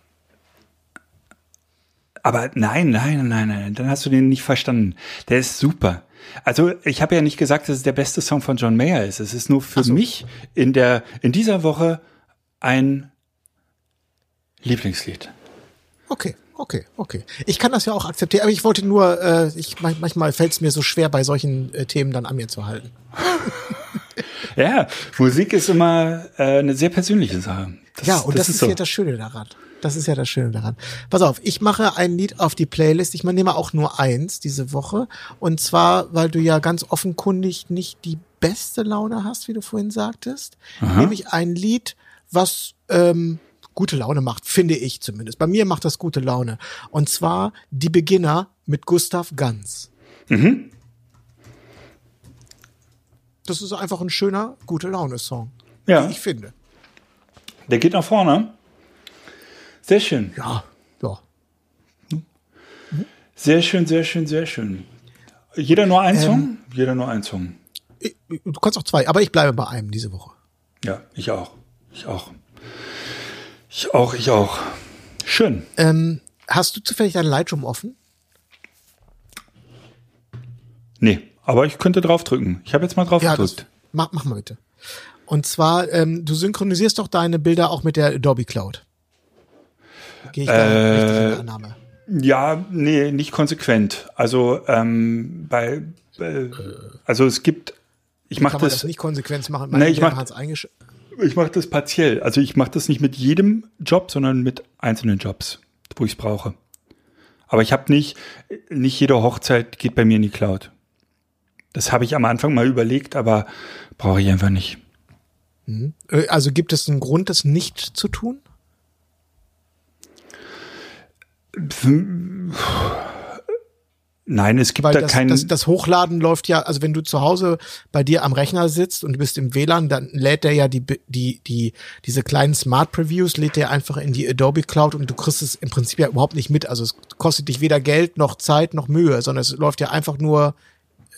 E: Aber nein, nein, nein, nein, dann hast du den nicht verstanden. Der ist super. Also ich habe ja nicht gesagt, dass es der beste Song von John Mayer ist. Es ist nur für
D: so.
E: mich in der in dieser Woche ein Lieblingslied.
D: Okay, okay, okay. Ich kann das ja auch akzeptieren, aber ich wollte nur, äh, ich man- manchmal fällt es mir so schwer, bei solchen äh, Themen dann an mir zu halten.
E: Ja, Musik ist immer äh, eine sehr persönliche Sache. Das,
D: Ja, und das, ist,
E: so.
D: ja das Schöne daran. Das ist ja das Schöne daran. Pass auf, ich mache ein Lied auf die Playlist. Ich nehme auch nur eins diese Woche. Und zwar, weil du ja ganz offenkundig nicht die beste Laune hast, wie du vorhin sagtest, nehme ich ein Lied, was ähm, gute Laune macht, finde ich zumindest. Bei mir macht das gute Laune. Und zwar Die Beginner mit Gustav Ganz. Das ist einfach ein schöner, gute Laune-Song.
E: Ja.
D: Wie ich finde.
E: Der geht nach vorne. Sehr schön.
D: Ja, ja.
E: Sehr schön, sehr schön, sehr schön. Jeder nur ein
D: Ähm.
E: Song? Jeder nur ein Song.
D: Ich- Du kannst auch zwei, aber ich bleibe bei einem diese Woche.
E: Ja, ich auch. Ich auch. Ich auch, ich auch. Schön.
D: Ähm, hast du zufällig dein Lightroom offen?
E: Nee, aber ich könnte draufdrücken. Ich habe jetzt mal drauf
D: Ja, das,
E: gedrückt.
D: mach, mach mal bitte. Und zwar, ähm, du synchronisierst doch deine Bilder auch mit der Adobe Cloud. Gehe ich da
E: Äh,
D: richtig in der Annahme?
E: Ja, nee, nicht konsequent. Also ähm, bei, äh, also es gibt, ich mache das,
D: das nicht konsequent machen?
E: Nee, ich mach-
D: hat's eingesch
E: ich mache das partiell. Also ich mache das nicht mit jedem Job, sondern mit einzelnen Jobs, wo ich es brauche. Aber ich habe nicht, nicht jede Hochzeit geht bei mir in die Cloud. Das habe ich am Anfang mal überlegt, aber brauche ich einfach nicht.
D: Äh, Also gibt es einen Grund, das nicht zu tun?
E: Nein, es gibt
D: Weil
E: da
D: das,
E: keinen.
D: das, das Hochladen läuft ja, also wenn du zu Hause bei dir am Rechner sitzt und du bist im WLAN, dann lädt der ja die, die, die, diese kleinen Smart Previews, lädt der einfach in die Adobe Cloud und du kriegst es im Prinzip ja überhaupt nicht mit. Also es kostet dich weder Geld noch Zeit noch Mühe, sondern es läuft ja einfach nur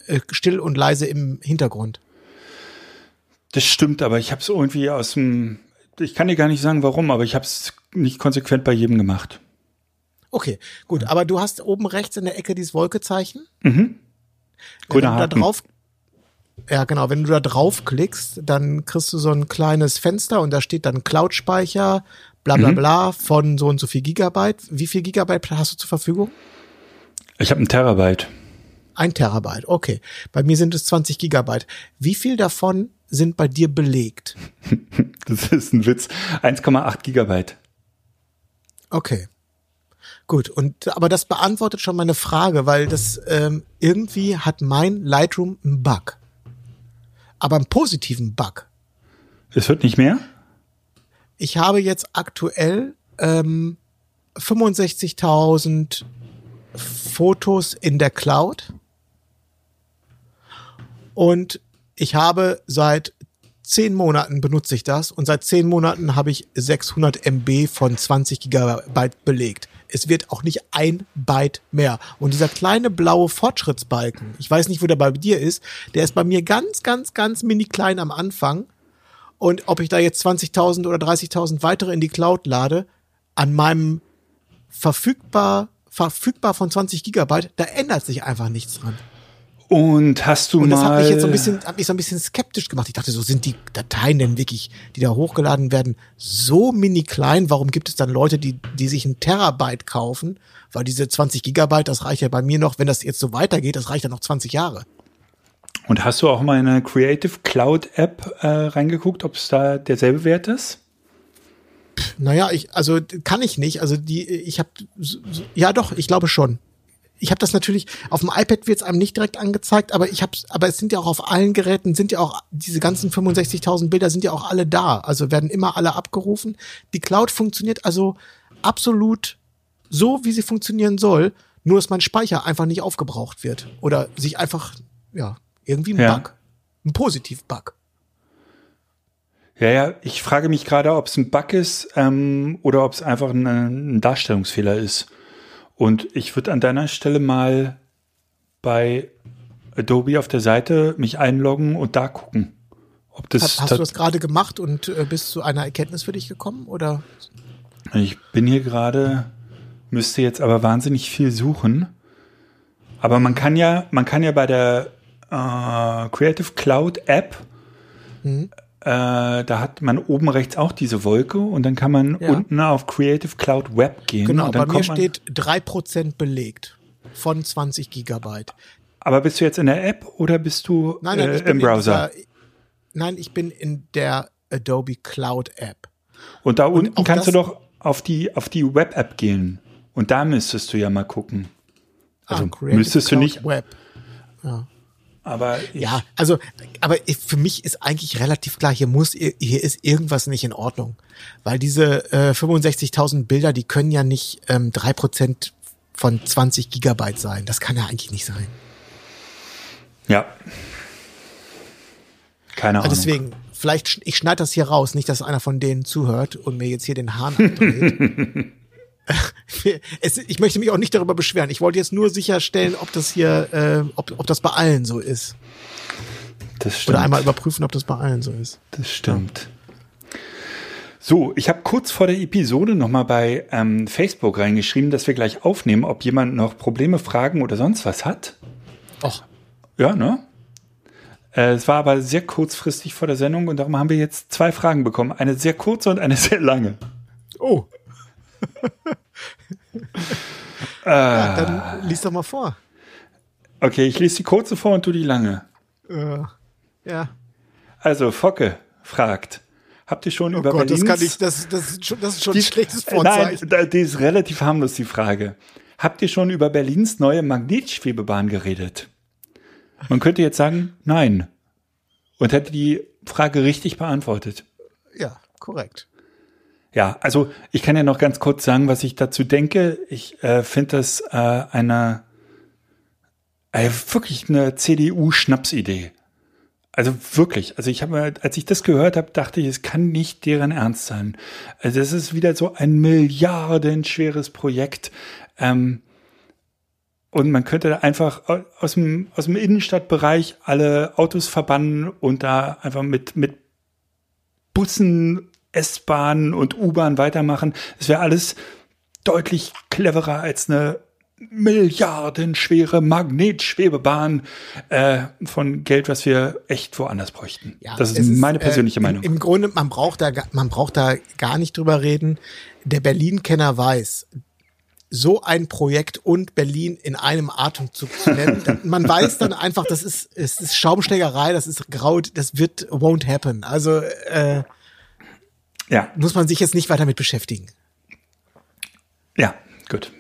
D: äh, still und leise im Hintergrund.
E: Das stimmt, aber ich habe es irgendwie aus dem. Ich kann dir gar nicht sagen, warum, aber ich habe es nicht konsequent bei jedem gemacht.
D: Okay, gut, aber du hast oben rechts in der Ecke dieses Wolkezeichen.
E: Grüner
D: wenn du da
E: Haken.
D: drauf, ja genau, wenn du da draufklickst, dann kriegst du so ein kleines Fenster und da steht dann Cloud-Speicher, bla
E: Mhm.
D: bla bla, von so und so viel Gigabyte. Wie viel Gigabyte hast du zur Verfügung?
E: Ich habe einen Terabyte.
D: Ein Terabyte, okay. Bei mir sind es 20 Gigabyte. Wie viel davon sind bei dir belegt?
E: Das ist ein Witz. 1,8 Gigabyte.
D: Okay. Gut, und aber das beantwortet schon meine Frage, weil das ähm, irgendwie hat mein Lightroom einen Bug. Aber einen positiven Bug.
E: Es wird nicht mehr?
D: Ich habe jetzt aktuell ähm, 65.000 Fotos in der Cloud und ich habe seit zehn Monaten benutze ich das und seit zehn Monaten habe ich 600 MB von 20 Gigabyte belegt. Es wird auch nicht ein Byte mehr. Und dieser kleine blaue Fortschrittsbalken, ich weiß nicht, wo der bei dir ist, der ist bei mir ganz, ganz, ganz mini klein am Anfang. Und ob ich da jetzt 20.000 oder 30.000 weitere in die Cloud lade, an meinem verfügbar, verfügbar von 20 Gigabyte, da ändert sich einfach nichts dran.
E: Und hast du
D: Und das
E: mal.
D: hat mich jetzt so ein bisschen, hat mich so ein bisschen skeptisch gemacht. Ich dachte, so sind die Dateien denn wirklich, die da hochgeladen werden, so mini klein? Warum gibt es dann Leute, die, die sich ein Terabyte kaufen? Weil diese 20 Gigabyte, das reicht ja bei mir noch, wenn das jetzt so weitergeht, das reicht ja noch 20 Jahre.
E: Und hast du auch mal in eine Creative Cloud App äh, reingeguckt, ob es da derselbe Wert ist?
D: Naja, ich, also kann ich nicht. Also die, ich habe, ja doch, ich glaube schon. Ich habe das natürlich, auf dem iPad wird es einem nicht direkt angezeigt, aber ich hab's, aber es sind ja auch auf allen Geräten, sind ja auch, diese ganzen 65.000 Bilder sind ja auch alle da. Also werden immer alle abgerufen. Die Cloud funktioniert also absolut so, wie sie funktionieren soll, nur dass mein Speicher einfach nicht aufgebraucht wird. Oder sich einfach, ja, irgendwie ein
E: Ja.
D: Bug. Ein Positiv-Bug.
E: Ja, ja, ich frage mich gerade, ob es ein Bug ist ähm, oder ob es einfach ein, ein Darstellungsfehler ist. Und ich würde an deiner Stelle mal bei Adobe auf der Seite mich einloggen und da gucken. Ob das,
D: Hast, hast du das gerade gemacht und äh, bist zu einer Erkenntnis für dich gekommen? Oder?
E: Ich bin hier gerade, müsste jetzt aber wahnsinnig viel suchen. Aber man kann ja, man kann ja bei der äh, Creative Cloud App,
D: Mhm.
E: Äh, da hat man oben rechts auch diese Wolke und dann kann man
D: Ja.
E: unten auf Creative Cloud Web gehen.
D: Genau,
E: und
D: bei mir steht 3% belegt von 20 Gigabyte.
E: Aber bist du jetzt in der App oder bist du
D: Nein, nein,
E: äh, im Browser?
D: Dieser, nein, ich bin in der Adobe Cloud App.
E: und da unten
D: auch
E: kannst du doch auf die, auf die Web-App gehen. Und da müsstest du ja mal gucken. Also
D: Creative
E: müsstest du
D: Cloud
E: nicht,
D: Web.
E: Aber ich,
D: Ja, also, aber für mich ist eigentlich relativ klar, hier muss, hier ist irgendwas nicht in Ordnung. Weil diese äh, 65.000 Bilder, die können ja nicht ähm, 3% von 20 Gigabyte sein. Das kann ja eigentlich nicht sein.
E: ja. Keine Ahnung.
D: Also deswegen vielleicht, ich schneide das hier raus, nicht, dass einer von denen zuhört und mir jetzt hier den Hahn abdreht. es, ich möchte mich auch nicht darüber beschweren. Ich wollte jetzt nur sicherstellen, ob das hier, äh, ob, ob das bei allen so ist.
E: Das stimmt.
D: Oder einmal überprüfen, ob das bei allen so ist.
E: Das stimmt. So, ich habe kurz vor der Episode nochmal bei ähm, Facebook reingeschrieben, dass wir gleich aufnehmen, ob jemand noch Probleme, Fragen oder sonst was hat.
D: Och,
E: Ja, ne? Äh, es war aber sehr kurzfristig vor der Sendung und darum haben wir jetzt zwei Fragen bekommen. Eine sehr kurze und eine sehr lange.
D: oh.
E: Äh,
D: Ja, dann lies doch mal vor.
E: Okay, ich lese die kurze vor und du die lange.
D: Äh, ja.
E: Also, Focke fragt, habt ihr schon
D: Oh
E: über
D: Gott, das
E: Berlins...
D: kann ich, das, das ist schon, das ist schon
E: Die-
D: ein schlechtes
E: äh, Nein,
D: Vorzeichen.
E: da- die ist relativ harmlos, die Frage. Habt ihr schon über Berlins neue Magnetschwebebahn geredet? Man könnte jetzt sagen, nein. Und hätte die Frage richtig beantwortet.
D: Ja, korrekt.
E: Ja, also ich kann ja noch ganz kurz sagen, was ich dazu denke. Ich äh, finde das äh, eine äh, wirklich eine CDU-Schnapsidee. Also wirklich. Also ich habe, als ich das gehört habe, dachte ich, es kann nicht deren Ernst sein. Also es ist wieder so ein milliardenschweres Projekt. Ähm, und man könnte einfach aus dem, aus dem Innenstadtbereich alle Autos verbannen und da einfach mit, mit Bussen, S-Bahn und U-Bahn weitermachen. Das wäre alles deutlich cleverer als eine milliardenschwere Magnetschwebebahn äh, von Geld, was wir echt woanders bräuchten.
D: Ja,
E: das ist
D: es
E: meine persönliche
D: äh,
E: Meinung.
D: Im, Grunde, man braucht da, man braucht da gar nicht drüber reden. Der Berlin-Kenner weiß, so ein Projekt und Berlin in einem Atemzug zu nennen, man weiß dann einfach, das ist, es ist Schaumschlägerei, das ist grau, das wird, won't happen. Also, äh,
E: ja,
D: muss man sich jetzt nicht weiter mit beschäftigen.
E: ja, gut.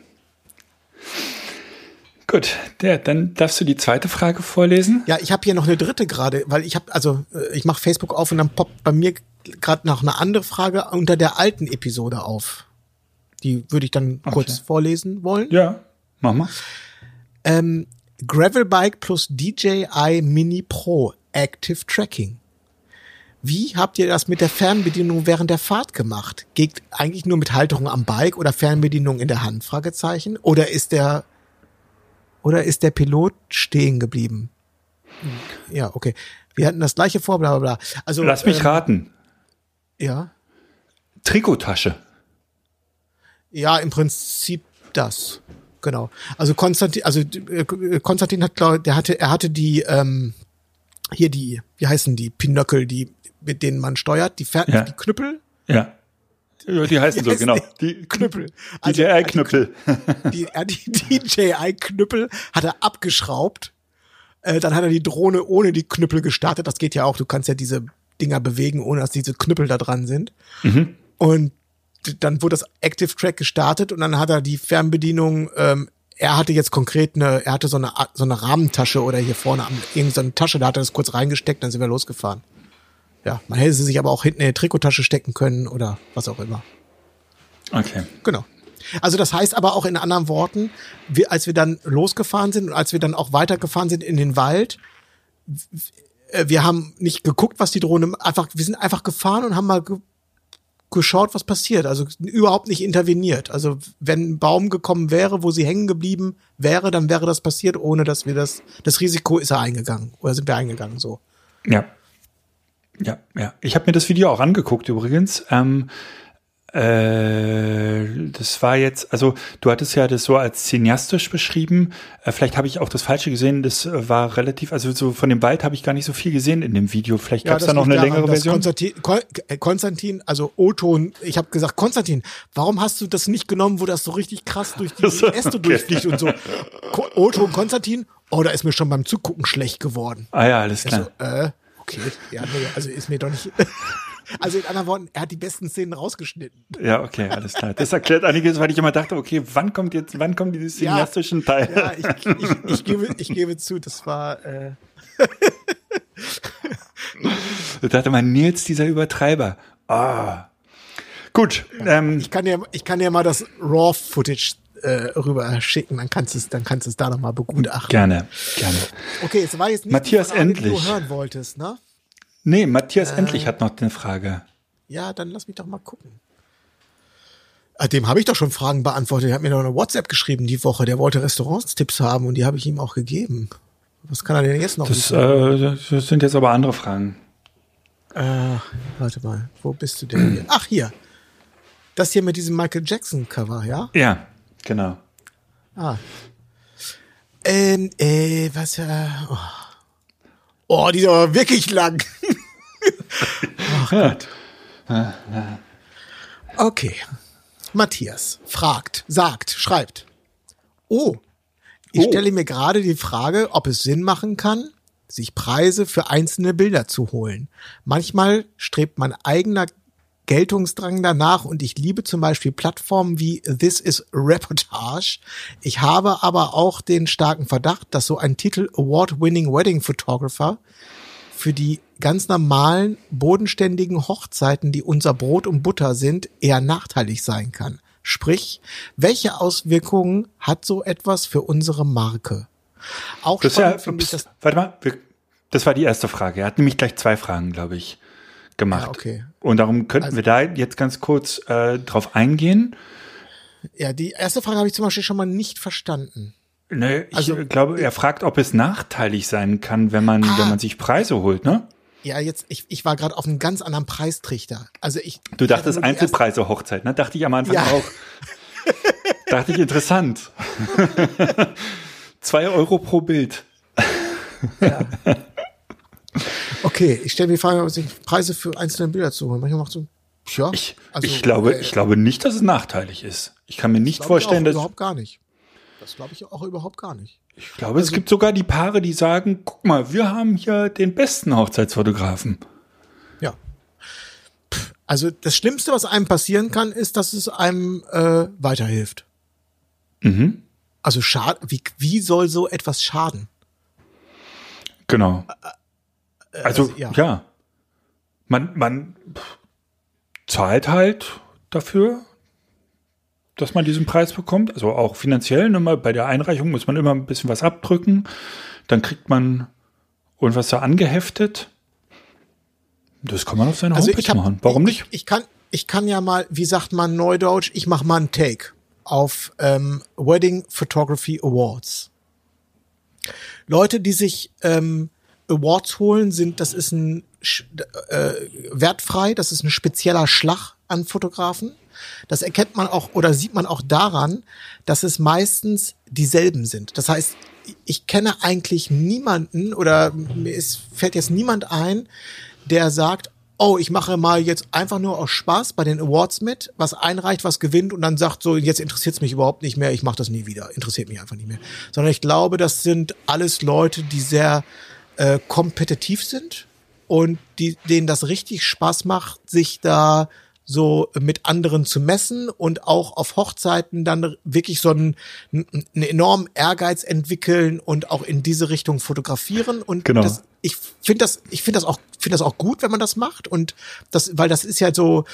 E: Gut, der, dann darfst du die zweite Frage vorlesen.
D: Ja, ich habe hier noch eine dritte gerade, weil ich habe, also äh, ich mache Facebook auf und dann poppt bei mir gerade noch eine andere Frage unter der alten Episode auf. Die würde ich dann kurz vorlesen wollen.
E: Ja, mach mal.
D: Ähm, Gravelbike plus DJI Mini Pro Active Tracking. Wie habt ihr das mit der Fernbedienung während der Fahrt gemacht? Geht eigentlich nur mit Halterung am Bike oder Fernbedienung in der Hand? Fragezeichen. Oder ist der oder ist der Pilot stehen geblieben? Ja, okay. Wir hatten das gleiche vor, bla bla bla. Also
E: Lass mich
D: ähm,
E: raten.
D: Ja,
E: Trikotasche.
D: ja, im Prinzip das. Genau. Also Konstantin, also äh, Konstantin hat, glaub, der hatte, er hatte die ähm, hier die, wie heißen die Pinöckel, die mit denen man steuert, die Fer
E: Ja.
D: die Knüppel,
E: Ja. die heißen so, genau.
D: die?
E: Die
D: Knüppel. Also,
E: DJI-Knüppel.
D: die, er, die DJI-Knüppel hat er abgeschraubt. Äh, dann hat er die Drohne ohne die Knüppel gestartet. Das geht ja auch. Du kannst ja diese Dinger bewegen, ohne dass diese Knüppel da dran sind. Und d- dann wurde das Active Track gestartet und dann hat er die Fernbedienung, ähm, er hatte jetzt konkret eine, er hatte so eine, so eine Rahmentasche oder hier vorne am, irgendeine so eine Tasche, da hat er das kurz reingesteckt, dann sind wir losgefahren. Ja, man hätte sie sich aber auch hinten in die Trikottasche stecken können oder was auch immer.
E: Okay.
D: Genau. Also das heißt aber auch in anderen Worten, wir, als wir dann losgefahren sind und als wir dann auch weitergefahren sind in den Wald, äh, wir haben nicht geguckt, was die Drohne einfach, wir sind einfach gefahren und haben mal ge geschaut, was passiert. Also überhaupt nicht interveniert. Also wenn ein Baum gekommen wäre, wo sie hängen geblieben wäre, dann wäre das passiert, ohne dass wir das, das Risiko ist er eingegangen oder sind wir eingegangen so.
E: Ja. Ja, ja. Ich habe mir das Video auch angeguckt übrigens. Ähm, äh, das war jetzt, also du hattest ja das so als cineastisch beschrieben. Äh, vielleicht habe ich auch das Falsche gesehen. Das äh, war relativ, also so von dem Wald habe ich gar nicht so viel gesehen in dem Video. Vielleicht gab es da noch eine
D: daran,
E: längere
D: dass
E: Version.
D: Konstantin, Kon äh, Konstantin, also O-Ton, ich habe gesagt, Konstantin, warum hast du das nicht genommen, wo das so richtig krass durch die Äste
E: okay.
D: durchfliegt und so? Ko- O-Ton, Konstantin, oh, da ist mir schon beim Zugucken schlecht geworden.
E: Ah ja, alles klar.
D: Also, äh, okay, ja, nee, also ist mir doch nicht. Also in anderen Worten, er hat die besten Szenen rausgeschnitten.
E: Ja, okay, alles klar. Das erklärt einiges, weil ich immer dachte, okay, wann kommt jetzt, wann kommen diese cineastischen Teile?
D: Ja, ich, ich, ich, gebe, ich gebe zu, das war. Äh,
E: Da dachte man, Nils, dieser Übertreiber. Ah. Gut, ähm,
D: ich kann dir, ich kann dir mal das Raw-Footage äh, rüber schicken, dann kannst du es, dann kannst du es da nochmal begutachten.
E: gerne, gerne.
D: Okay, es war jetzt nicht
E: Matthias
D: die Frage, die
E: Endlich.
D: du hören wolltest, ne?
E: Nee, Matthias Endlich hat noch eine Frage.
D: Ja, dann lass mich doch mal gucken. Ah, Dem habe ich doch schon Fragen beantwortet. Er hat mir noch eine WhatsApp geschrieben die Woche. Der wollte Restaurantstipps haben und die habe ich ihm auch gegeben. Was kann er denn jetzt noch
E: Das,
D: wissen?
E: äh, das sind jetzt aber andere Fragen.
D: Äh, warte mal, wo bist du denn hier? Ach, hier. Das hier mit diesem Michael Jackson Cover, ja?
E: Ja, genau.
D: Ah. Ähm, äh, was, äh, oh. oh, die ist aber wirklich lang. Ach Gott. Okay. Matthias fragt, sagt, schreibt. Oh, ich
E: Oh.
D: stelle mir gerade die Frage, ob es Sinn machen kann, sich Preise für einzelne Bilder zu holen. Manchmal strebt mein eigener Geltungsdrang danach und ich liebe zum Beispiel Plattformen wie This is Reportage. Ich habe aber auch den starken Verdacht, dass so ein Titel Award-Winning Wedding Photographer für die ganz normalen, bodenständigen Hochzeiten, die unser Brot und Butter sind, eher nachteilig sein kann. Sprich, welche Auswirkungen hat so etwas für unsere Marke? Auch
E: Das ja,
D: spannend ich
E: ups,
D: das.
E: warte mal, das war die erste Frage. Er hat nämlich gleich zwei Fragen, glaube ich, gemacht.
D: Ja, okay.
E: Und darum könnten
D: Also-
E: wir da jetzt ganz kurz äh, drauf eingehen.
D: Ja, die erste Frage habe ich zum Beispiel schon mal nicht verstanden.
E: Ne, ich
D: Also-
E: glaube, er fragt, ob es nachteilig sein kann, wenn man,
D: Ah.
E: wenn man sich Preise holt, ne?
D: Ja, jetzt, ich, ich war gerade auf einem ganz anderen Preistrichter. Also ich.
E: Du dachtest Einzelpreise Hochzeit, ne? Dachte ich am Anfang
D: Ja.
E: auch. Dachte ich interessant. Zwei Euro pro Bild.
D: Okay, ich stelle mir die Frage, ob sich Preise für einzelne Bilder zu holen. Manchmal macht so, ja.
E: Ich,
D: also,
E: ich glaube,
D: äh,
E: ich glaube nicht, dass es nachteilig ist. Ich kann mir nicht vorstellen,
D: ich auch
E: dass
D: überhaupt gar nicht. Das glaube ich auch überhaupt gar nicht.
E: ich glaube, es gibt sogar die Paare, die sagen, guck mal, wir haben hier den besten Hochzeitsfotografen.
D: Ja. Also das Schlimmste, was einem passieren kann, ist, dass es einem äh, weiterhilft.
E: Mhm.
D: Also schad, wie, wie soll so etwas schaden?
E: Genau. Also,
D: also, ja.
E: ja. Man, man zahlt halt dafür, dass man diesen Preis bekommt. Also auch finanziell. Ne, mal bei der Einreichung muss man immer ein bisschen was abdrücken. Dann kriegt man irgendwas da angeheftet. Das kann man auf seiner Homepage
D: hab-
E: machen. Warum
D: Also ich,
E: nicht?
D: Ich, kann, ich kann ja mal, wie sagt man Neudeutsch, ich mache mal einen Take auf ähm, Wedding Photography Awards. Leute, die sich ähm, Awards holen, sind, das ist ein äh, wertfrei, das ist ein spezieller Schlag an Fotografen. Das erkennt man auch oder sieht man auch daran, dass es meistens dieselben sind. Das heißt, ich kenne eigentlich niemanden oder ist, fällt jetzt niemand ein, der sagt, oh, ich mache mal jetzt einfach nur aus Spaß bei den Awards mit, was einreicht, was gewinnt und dann sagt so, jetzt interessiert es mich überhaupt nicht mehr, ich mache das nie wieder, interessiert mich einfach nicht mehr. Sondern ich glaube, das sind alles Leute, die sehr äh, kompetitiv sind und die, denen das richtig Spaß macht, sich da so mit anderen zu messen und auch auf Hochzeiten dann wirklich so einen, einen enormen Ehrgeiz entwickeln und auch in diese Richtung fotografieren und
E: Genau.
D: das, ich finde das, ich finde das auch, finde das auch gut, wenn man das macht und das, weil das ist ja so,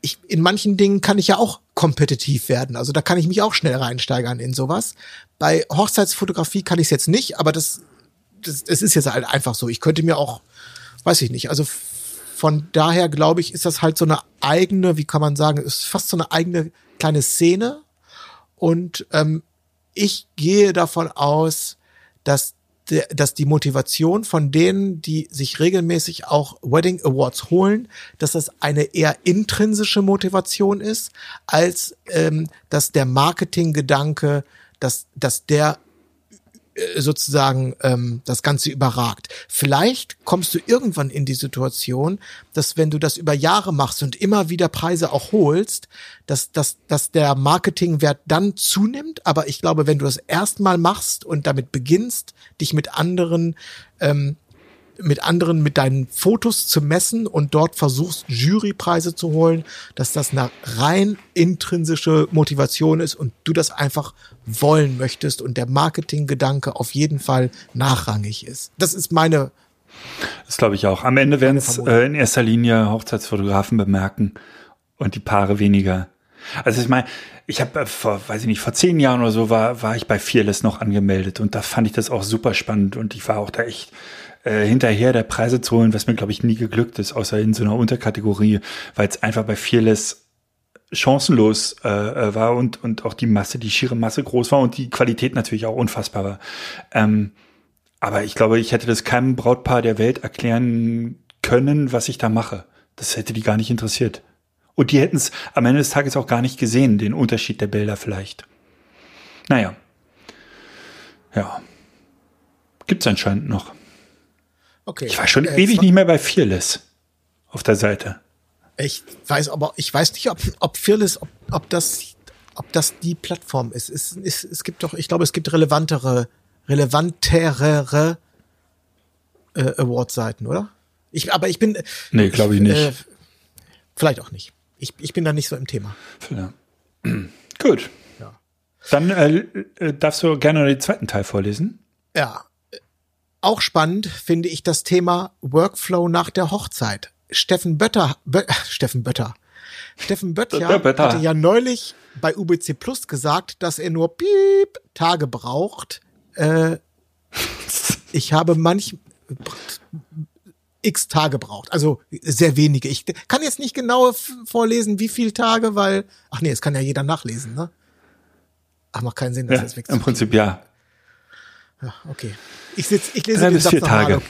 D: ich, in manchen Dingen kann ich ja auch kompetitiv werden. Also da kann ich mich auch schnell reinsteigern in sowas. Bei Hochzeitsfotografie kann ich es jetzt nicht, aber das, das, das ist jetzt halt einfach so. Ich könnte mir auch, weiß ich nicht, also von daher glaube ich, ist das halt so eine eigene, wie kann man sagen, ist fast so eine eigene kleine Szene. Und ähm, ich gehe davon aus, dass, dass die Motivation von denen, die sich regelmäßig auch Wedding Awards holen, dass das eine eher intrinsische Motivation ist, als ähm, dass der Marketinggedanke, dass, dass der sozusagen ähm, das Ganze überragt. Vielleicht kommst du irgendwann in die Situation, dass wenn du das über Jahre machst und immer wieder Preise auch holst, dass, dass, dass der Marketingwert dann zunimmt. Aber ich glaube, wenn du das erstmal machst und damit beginnst, dich mit anderen ähm, mit anderen mit deinen Fotos zu messen und dort versuchst, Jurypreise zu holen, dass das eine rein intrinsische Motivation ist und du das einfach wollen möchtest und der Marketinggedanke auf jeden Fall nachrangig ist. Das ist meine,
E: Das glaube ich auch. Am Ende werden es äh, in erster Linie Hochzeitsfotografen bemerken und die Paare weniger. Also ich meine, ich habe äh, vor, weiß ich nicht, vor zehn Jahren oder so war, war ich bei Fearless noch angemeldet und da fand ich das auch super spannend und ich war auch da echt äh, hinterher der Preise zu holen, was mir, glaube ich, nie geglückt ist, außer in so einer Unterkategorie, weil es einfach bei Fearless chancenlos äh, äh, war und, und auch die Masse, die schiere Masse groß war und die Qualität natürlich auch unfassbar war. Ähm, aber ich glaube, ich hätte das keinem Brautpaar der Welt erklären können, was ich da mache. Das hätte die gar nicht interessiert. Und die hätten es am Ende des Tages auch gar nicht gesehen, den Unterschied der Bilder vielleicht. Naja. Ja. Gibt's anscheinend noch.
D: Okay.
E: Ich war schon
D: Äh,
E: ewig nicht mehr bei Fearless auf der Seite.
D: Ich weiß aber, ich weiß nicht, ob, ob Fearless, ob, ob das, ob das die Plattform ist. Es, es, es gibt doch, ich glaube, es gibt relevantere, relevanterere äh, Award-Seiten, oder? Ich, aber ich bin.
E: Nee, glaube ich nicht.
D: Äh, vielleicht auch nicht. Ich, ich bin da nicht so im Thema.
E: Ja. Gut.
D: Ja.
E: Dann äh, äh, darfst du gerne den zweiten Teil vorlesen.
D: Ja. Auch spannend finde ich das Thema Workflow nach der Hochzeit. Steffen Bötter, Bö, Steffen Bötter. Steffen Böttcher
E: Bötter.
D: hatte ja neulich bei UBC Plus gesagt, dass er nur piep Tage braucht. Äh, ich habe manch x Tage braucht, also sehr wenige. Ich kann jetzt nicht genau vorlesen, wie viele Tage, weil ach nee, es kann ja jeder nachlesen, ne? Ach, macht keinen Sinn, das
E: Ja,
D: jetzt
E: Im
D: wegzunehmen.
E: Prinzip ja.
D: Ja, okay. Ich sitz, ich lese
E: Drei
D: den
E: bis
D: Satz
E: vier. Tage.
D: Ja.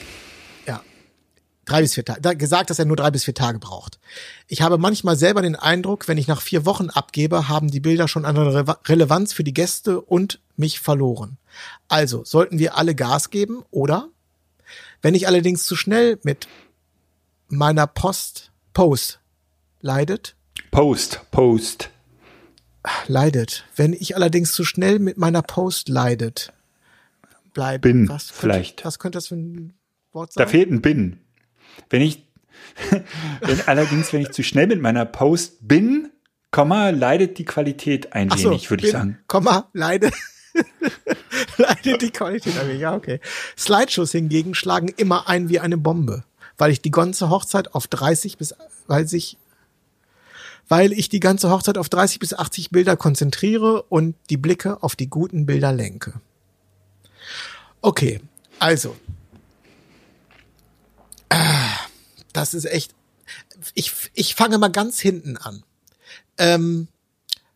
D: Drei bis vier Tage. Da gesagt, dass er nur drei bis vier Tage braucht. Ich habe manchmal selber den Eindruck, wenn ich nach vier Wochen abgebe, haben die Bilder schon eine Re Relevanz für die Gäste und mich verloren. Also, sollten wir alle Gas geben, oder? Wenn ich allerdings zu schnell mit meiner Post, Post leidet,
E: Post, Post.
D: leidet. Wenn ich allerdings zu schnell mit meiner Post leidet, bleibe.
E: Bin,
D: was könnte,
E: vielleicht.
D: Was könnte das für ein Wort sein?
E: Da fehlt ein Bin. Wenn ich, wenn allerdings, wenn ich zu schnell mit meiner Post bin, Komma, leidet die Qualität ein
D: Ach so,
E: wenig, würde ich sagen.
D: Komma, leide. leidet die Qualität ein wenig, ja, okay. Slideshows hingegen schlagen immer ein wie eine Bombe, weil ich die ganze Hochzeit auf 30 bis, weil sich, weil ich die ganze Hochzeit auf 30 bis 80 Bilder konzentriere und die Blicke auf die guten Bilder lenke. Okay, also. Das ist echt, ich, ich fange mal ganz hinten an. Ähm,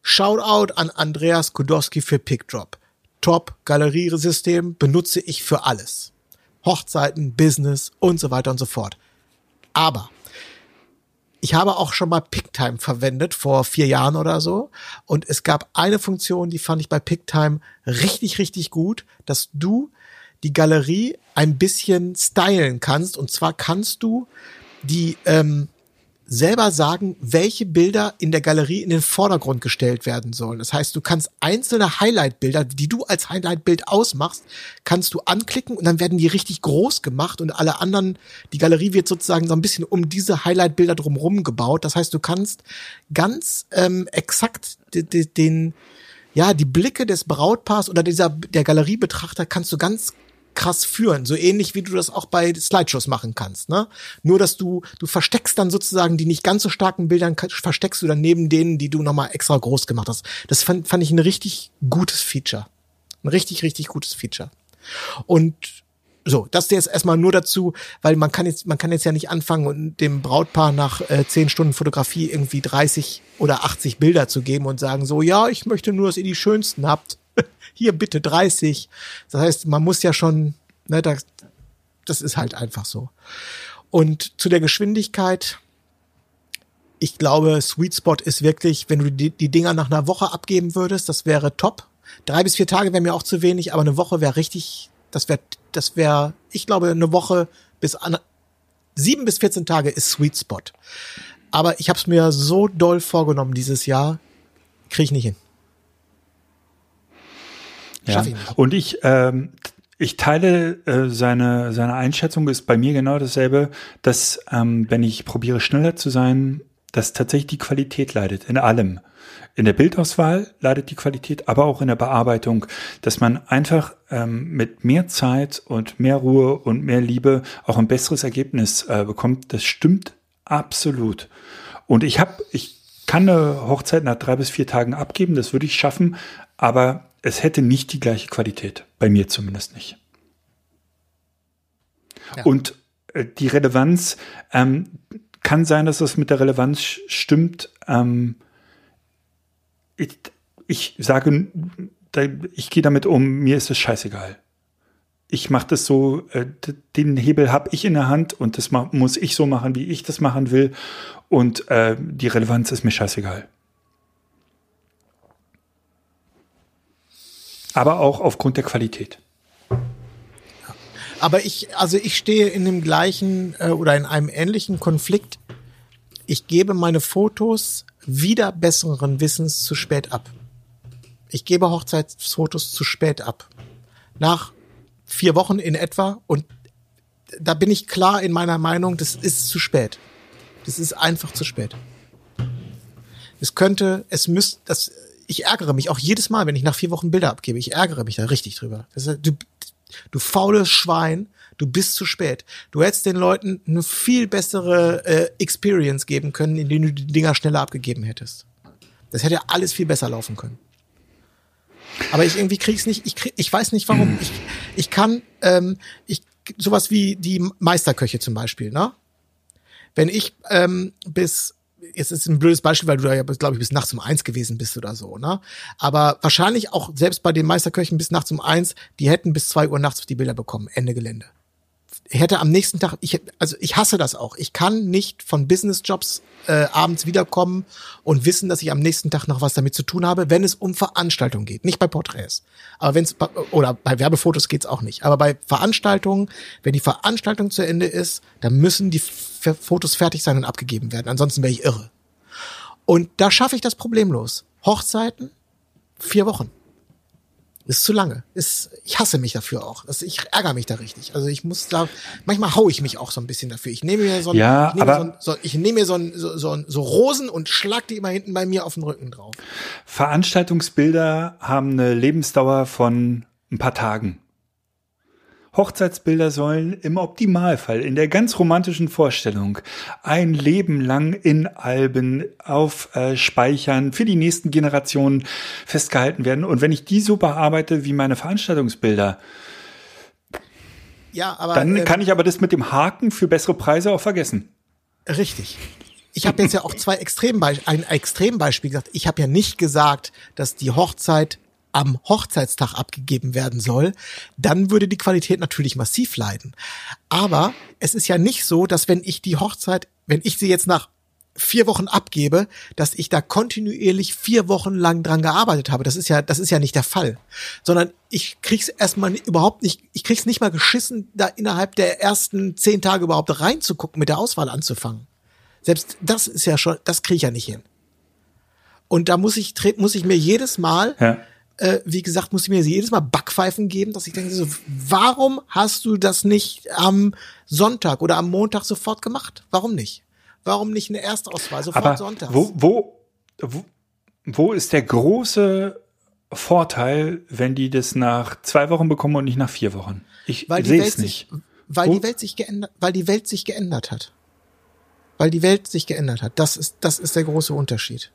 D: Shoutout an Andreas Kudowski für PickDrop. Top Galeriesystem benutze ich für alles. Hochzeiten, Business und so weiter und so fort. Aber ich habe auch schon mal PickTime verwendet vor vier Jahren oder so. Und es gab eine Funktion, die fand ich bei PickTime richtig, richtig gut, dass du die Galerie ein bisschen stylen kannst. Und zwar kannst du die ähm, selber sagen, welche Bilder in der Galerie in den Vordergrund gestellt werden sollen. Das heißt, du kannst einzelne Highlight-Bilder, die du als Highlight-Bild ausmachst, kannst du anklicken und dann werden die richtig groß gemacht und alle anderen, die Galerie wird sozusagen so ein bisschen um diese Highlight-Bilder drumherum gebaut. Das heißt, du kannst ganz ähm, exakt de, de, den, ja, die Blicke des Brautpaars oder dieser, der Galeriebetrachter kannst du ganz krass führen, so ähnlich wie du das auch bei Slideshows machen kannst, ne? Nur dass du du versteckst dann sozusagen die nicht ganz so starken Bildern versteckst du dann neben denen, die du nochmal extra groß gemacht hast. Das fand, fand ich ein richtig gutes Feature, ein richtig richtig gutes Feature. Und so, das jetzt erstmal nur dazu, weil man kann jetzt man kann jetzt ja nicht anfangen und dem Brautpaar nach äh, zehn Stunden Fotografie irgendwie 30 oder 80 Bilder zu geben und sagen so, ja, ich möchte nur, dass ihr die schönsten habt hier bitte 30. Das heißt, man muss ja schon, ne, das, das ist halt einfach so. Und zu der Geschwindigkeit, ich glaube, Sweet Spot ist wirklich, wenn du die, die Dinger nach einer Woche abgeben würdest, das wäre top. Drei bis vier Tage wäre mir auch zu wenig, aber eine Woche wäre richtig, das wäre, das wäre, ich glaube, eine Woche bis an, sieben bis 14 Tage ist Sweet Spot. Aber ich habe es mir so doll vorgenommen dieses Jahr, kriege ich nicht hin.
E: Ja.
D: Ich.
E: Und ich, ähm, ich teile äh, seine, seine Einschätzung, ist bei mir genau dasselbe, dass ähm, wenn ich probiere schneller zu sein, dass tatsächlich die Qualität leidet, in allem. In der Bildauswahl leidet die Qualität, aber auch in der Bearbeitung, dass man einfach ähm, mit mehr Zeit und mehr Ruhe und mehr Liebe auch ein besseres Ergebnis äh, bekommt. Das stimmt absolut. Und ich habe, ich kann eine Hochzeit nach drei bis vier Tagen abgeben, das würde ich schaffen, aber es hätte nicht die gleiche Qualität. Bei mir zumindest nicht. Ja. Und äh, die Relevanz ähm, kann sein, dass das mit der Relevanz stimmt. Ähm, ich, ich sage, ich gehe damit um, mir ist es scheißegal. Ich mache das so, äh, den Hebel habe ich in der Hand und das muss ich so machen, wie ich das machen will. Und äh, die Relevanz ist mir scheißegal. Aber auch aufgrund der Qualität.
D: Aber ich, also ich stehe in dem gleichen äh, oder in einem ähnlichen Konflikt. Ich gebe meine Fotos wieder besseren Wissens zu spät ab. Ich gebe Hochzeitsfotos zu spät ab. Nach vier Wochen in etwa und da bin ich klar in meiner Meinung, das ist zu spät. Das ist einfach zu spät. Es könnte, es müsste, das, ich ärgere mich auch jedes Mal, wenn ich nach vier Wochen Bilder abgebe. Ich ärgere mich da richtig drüber. Das, du, du faules Schwein, du bist zu spät. Du hättest den Leuten eine viel bessere äh, Experience geben können, indem du die Dinger schneller abgegeben hättest. Das hätte alles viel besser laufen können. Aber ich irgendwie krieg's nicht, ich, krieg, ich weiß nicht warum. Ich, ich kann, ähm, ich, sowas wie die Meisterköche zum Beispiel, ne? Wenn ich ähm, bis, jetzt ist ein blödes Beispiel, weil du da ja, glaube ich, bis nachts um eins gewesen bist oder so, ne? Aber wahrscheinlich auch selbst bei den Meisterköchen bis nachts um eins, die hätten bis zwei Uhr nachts die Bilder bekommen. Ende Gelände hätte am nächsten Tag, ich, also ich hasse das auch. Ich kann nicht von Businessjobs äh, abends wiederkommen und wissen, dass ich am nächsten Tag noch was damit zu tun habe, wenn es um Veranstaltungen geht, nicht bei Porträts. Aber wenn es oder bei Werbefotos geht's auch nicht. Aber bei Veranstaltungen, wenn die Veranstaltung zu Ende ist, dann müssen die F Fotos fertig sein und abgegeben werden. Ansonsten wäre ich irre. Und da schaffe ich das problemlos. Hochzeiten, vier Wochen. Ist zu lange. Ist, ich hasse mich dafür auch. Das, ich ärgere mich da richtig. Also ich muss da, manchmal hau ich mich auch so ein bisschen dafür. Ich nehme mir so ein,
E: ja,
D: ich nehme
E: aber
D: so, ein, so, ich nehme mir so, ein, so, so, so Rosen und schlag die immer hinten bei mir auf den Rücken drauf.
E: Veranstaltungsbilder haben eine Lebensdauer von ein paar Tagen. Hochzeitsbilder sollen im Optimalfall, in der ganz romantischen Vorstellung, ein Leben lang in Alben auf äh, Speichern für die nächsten Generationen festgehalten werden. Und wenn ich die so bearbeite wie meine Veranstaltungsbilder,
D: ja, aber,
E: dann
D: äh,
E: kann ich aber das mit dem Haken für bessere Preise auch vergessen.
D: Richtig. Ich habe jetzt ja auch zwei Extrembe ein Extrembeispiel gesagt. Ich habe ja nicht gesagt, dass die Hochzeit am Hochzeitstag abgegeben werden soll, dann würde die Qualität natürlich massiv leiden. Aber es ist ja nicht so, dass wenn ich die Hochzeit, wenn ich sie jetzt nach vier Wochen abgebe, dass ich da kontinuierlich vier Wochen lang dran gearbeitet habe. Das ist ja, das ist ja nicht der Fall. Sondern ich krieg's erstmal überhaupt nicht, ich krieg's nicht mal geschissen, da innerhalb der ersten zehn Tage überhaupt reinzugucken, mit der Auswahl anzufangen. Selbst das ist ja schon, das kriege ich ja nicht hin. Und da muss ich, muss ich mir jedes Mal ja äh, wie gesagt, muss ich mir jedes Mal Backpfeifen geben, dass ich denke, so, warum hast du das nicht am Sonntag oder am Montag sofort gemacht? Warum nicht? Warum nicht eine Erstauswahl sofort
E: Aber
D: Sonntag?
E: Wo, wo, wo, wo ist der große Vorteil, wenn die das nach zwei Wochen bekommen und nicht nach vier Wochen? Ich sehe es nicht.
D: Sich, weil wo? die Welt sich geändert, weil die Welt sich geändert hat. Weil die Welt sich geändert hat. Das ist, das ist der große Unterschied.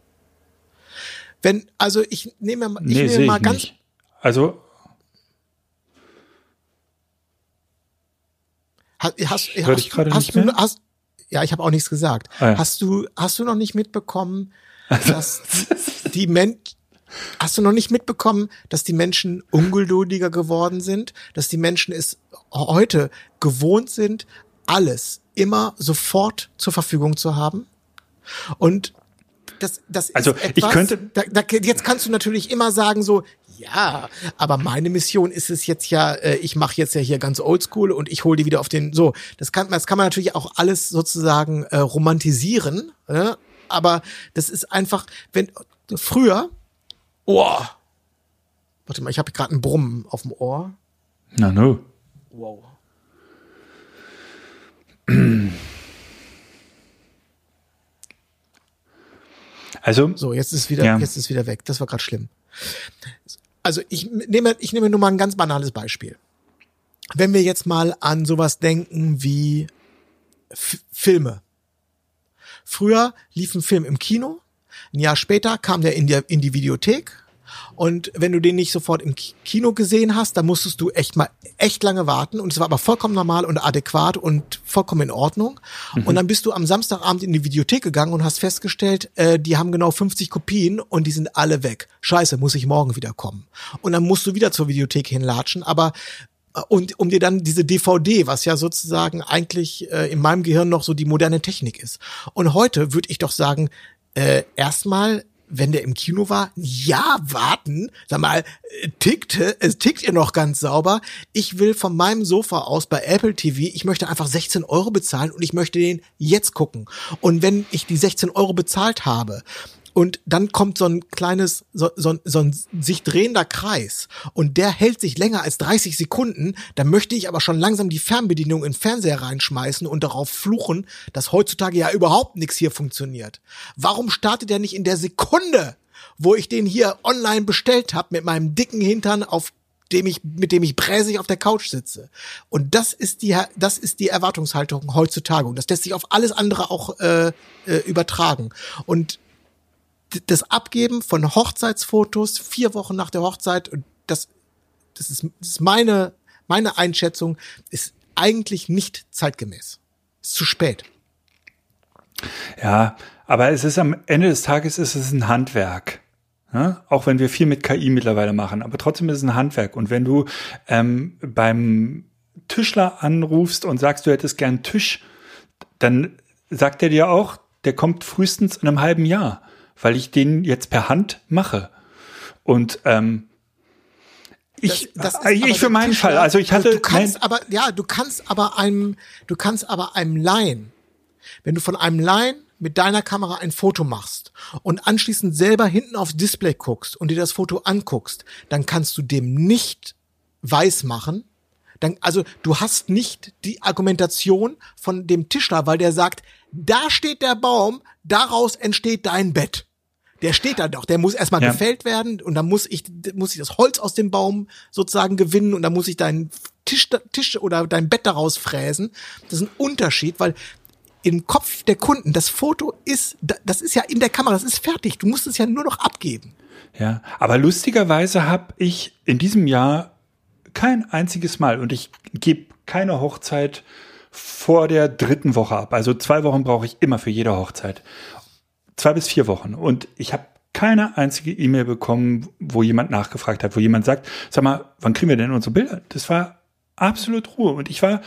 D: Wenn, also ich nehme, ich
E: nee,
D: nehme mal
E: ich
D: ganz.
E: Nicht. Also.
D: Hast, hast,
E: Hör
D: hast,
E: ich gerade nicht mehr?
D: hast, ja, ich habe auch nichts gesagt.
E: Ah, ja.
D: Hast du, hast du noch nicht mitbekommen, dass die Men Hast du noch nicht mitbekommen, dass die Menschen ungeduldiger geworden sind, dass die Menschen es heute gewohnt sind, alles immer sofort zur Verfügung zu haben? Und das, das
E: also
D: ist etwas,
E: ich könnte
D: da, da, jetzt kannst du natürlich immer sagen so, ja, aber meine Mission ist es jetzt ja, äh, ich mache jetzt ja hier ganz oldschool und ich hole die wieder auf den, so, das kann, das kann man natürlich auch alles sozusagen äh, romantisieren, äh, aber das ist einfach, wenn, früher, oh, warte mal, ich habe gerade einen Brummen auf dem Ohr.
E: Na no.
D: Wow.
E: Also
D: so jetzt ist wieder
E: ja.
D: jetzt ist wieder weg. Das war gerade schlimm. Also ich nehme ich nehme nur mal ein ganz banales Beispiel. Wenn wir jetzt mal an sowas denken wie F Filme. Früher lief ein Film im Kino, ein Jahr später kam der in, der in die Videothek Und wenn du den nicht sofort im Kino gesehen hast, dann musstest du echt mal echt lange warten. Und es war aber vollkommen normal und adäquat und vollkommen in Ordnung. Mhm. Und dann bist du am Samstagabend in die Videothek gegangen und hast festgestellt, äh, die haben genau 50 Kopien und die sind alle weg. Scheiße, muss ich morgen wieder kommen. Und dann musst du wieder zur Videothek hinlatschen. Aber und um dir dann diese DVD, was ja sozusagen eigentlich äh, in meinem Gehirn noch so die moderne Technik ist. Und heute würde ich doch sagen, äh, erstmal wenn der im Kino war, ja, warten, sag mal, äh, tickte, es tickt ihr noch ganz sauber. Ich will von meinem Sofa aus bei Apple TV, ich möchte einfach 16 Euro bezahlen und ich möchte den jetzt gucken. Und wenn ich die 16 Euro bezahlt habe und dann kommt so ein kleines, so, so, so ein sich drehender Kreis und der hält sich länger als 30 Sekunden, dann möchte ich aber schon langsam die Fernbedienung in den Fernseher reinschmeißen und darauf fluchen, dass heutzutage ja überhaupt nichts hier funktioniert. Warum startet er nicht in der Sekunde, wo ich den hier online bestellt habe mit meinem dicken Hintern auf dem ich, mit dem ich bräsig auf der Couch sitze. Und das ist die, das ist die Erwartungshaltung heutzutage. Und das lässt sich auf alles andere auch äh, äh, übertragen. Und das Abgeben von Hochzeitsfotos vier Wochen nach der Hochzeit, und das, das ist, das ist meine, meine Einschätzung, ist eigentlich nicht zeitgemäß. Ist zu spät.
E: Ja, aber es ist am Ende des Tages ist es ein Handwerk. Ja? Auch wenn wir viel mit KI mittlerweile machen, aber trotzdem ist es ein Handwerk. Und wenn du ähm, beim Tischler anrufst und sagst, du hättest gern Tisch, dann sagt er dir auch, der kommt frühestens in einem halben Jahr weil ich den jetzt per Hand mache. Und ähm, ich, das, das ich für meinen Fall, also ich hatte.
D: Du kannst aber, ja, du kannst aber einem, du kannst aber einem Laien, wenn du von einem Laien mit deiner Kamera ein Foto machst und anschließend selber hinten aufs Display guckst und dir das Foto anguckst, dann kannst du dem nicht weiß machen. Dann, also du hast nicht die Argumentation von dem Tischler, weil der sagt, da steht der Baum, daraus entsteht dein Bett. Der steht da doch, der muss erstmal ja. gefällt werden und dann muss ich, muss ich das Holz aus dem Baum sozusagen gewinnen und dann muss ich deinen Tisch, Tisch oder dein Bett daraus fräsen. Das ist ein Unterschied, weil im Kopf der Kunden, das Foto ist, das ist ja in der Kamera, das ist fertig. Du musst es ja nur noch abgeben.
E: Ja, aber lustigerweise habe ich in diesem Jahr kein einziges Mal und ich gebe keine Hochzeit vor der dritten Woche ab. Also zwei Wochen brauche ich immer für jede Hochzeit zwei bis vier Wochen. Und ich habe keine einzige E-Mail bekommen, wo jemand nachgefragt hat, wo jemand sagt, sag mal, wann kriegen wir denn unsere Bilder? Das war absolut Ruhe. Und ich war,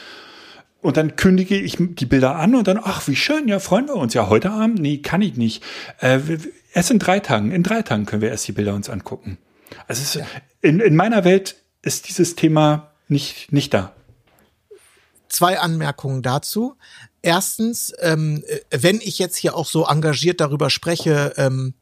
E: und dann kündige ich die Bilder an und dann, ach, wie schön, ja, freuen wir uns. Ja, heute Abend? Nee, kann ich nicht. Äh, erst in drei Tagen. In drei Tagen können wir erst die Bilder uns angucken. Also es, ja. in, in meiner Welt ist dieses Thema nicht, nicht da.
D: Zwei Anmerkungen dazu. Erstens, ähm, äh, wenn ich jetzt hier auch so engagiert darüber spreche, ähm,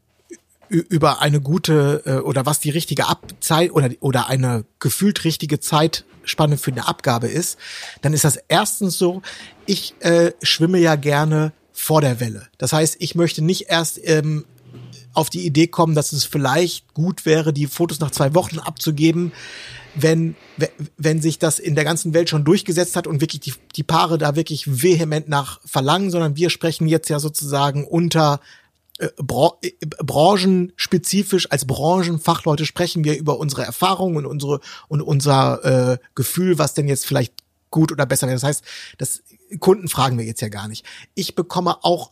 D: über eine gute äh, oder was die richtige Abzeit oder oder eine gefühlt richtige Zeitspanne für eine Abgabe ist, dann ist das erstens so, ich äh, schwimme ja gerne vor der Welle. Das heißt, ich möchte nicht erst ähm, auf die Idee kommen, dass es vielleicht gut wäre, die Fotos nach zwei Wochen abzugeben, wenn, wenn sich das in der ganzen Welt schon durchgesetzt hat und wirklich die, die Paare da wirklich vehement nach verlangen, sondern wir sprechen jetzt ja sozusagen unter äh, Bra äh, branchenspezifisch als Branchenfachleute sprechen wir über unsere Erfahrungen und unsere und unser äh, Gefühl, was denn jetzt vielleicht gut oder besser wäre. Das heißt, das Kunden fragen wir jetzt ja gar nicht. Ich bekomme auch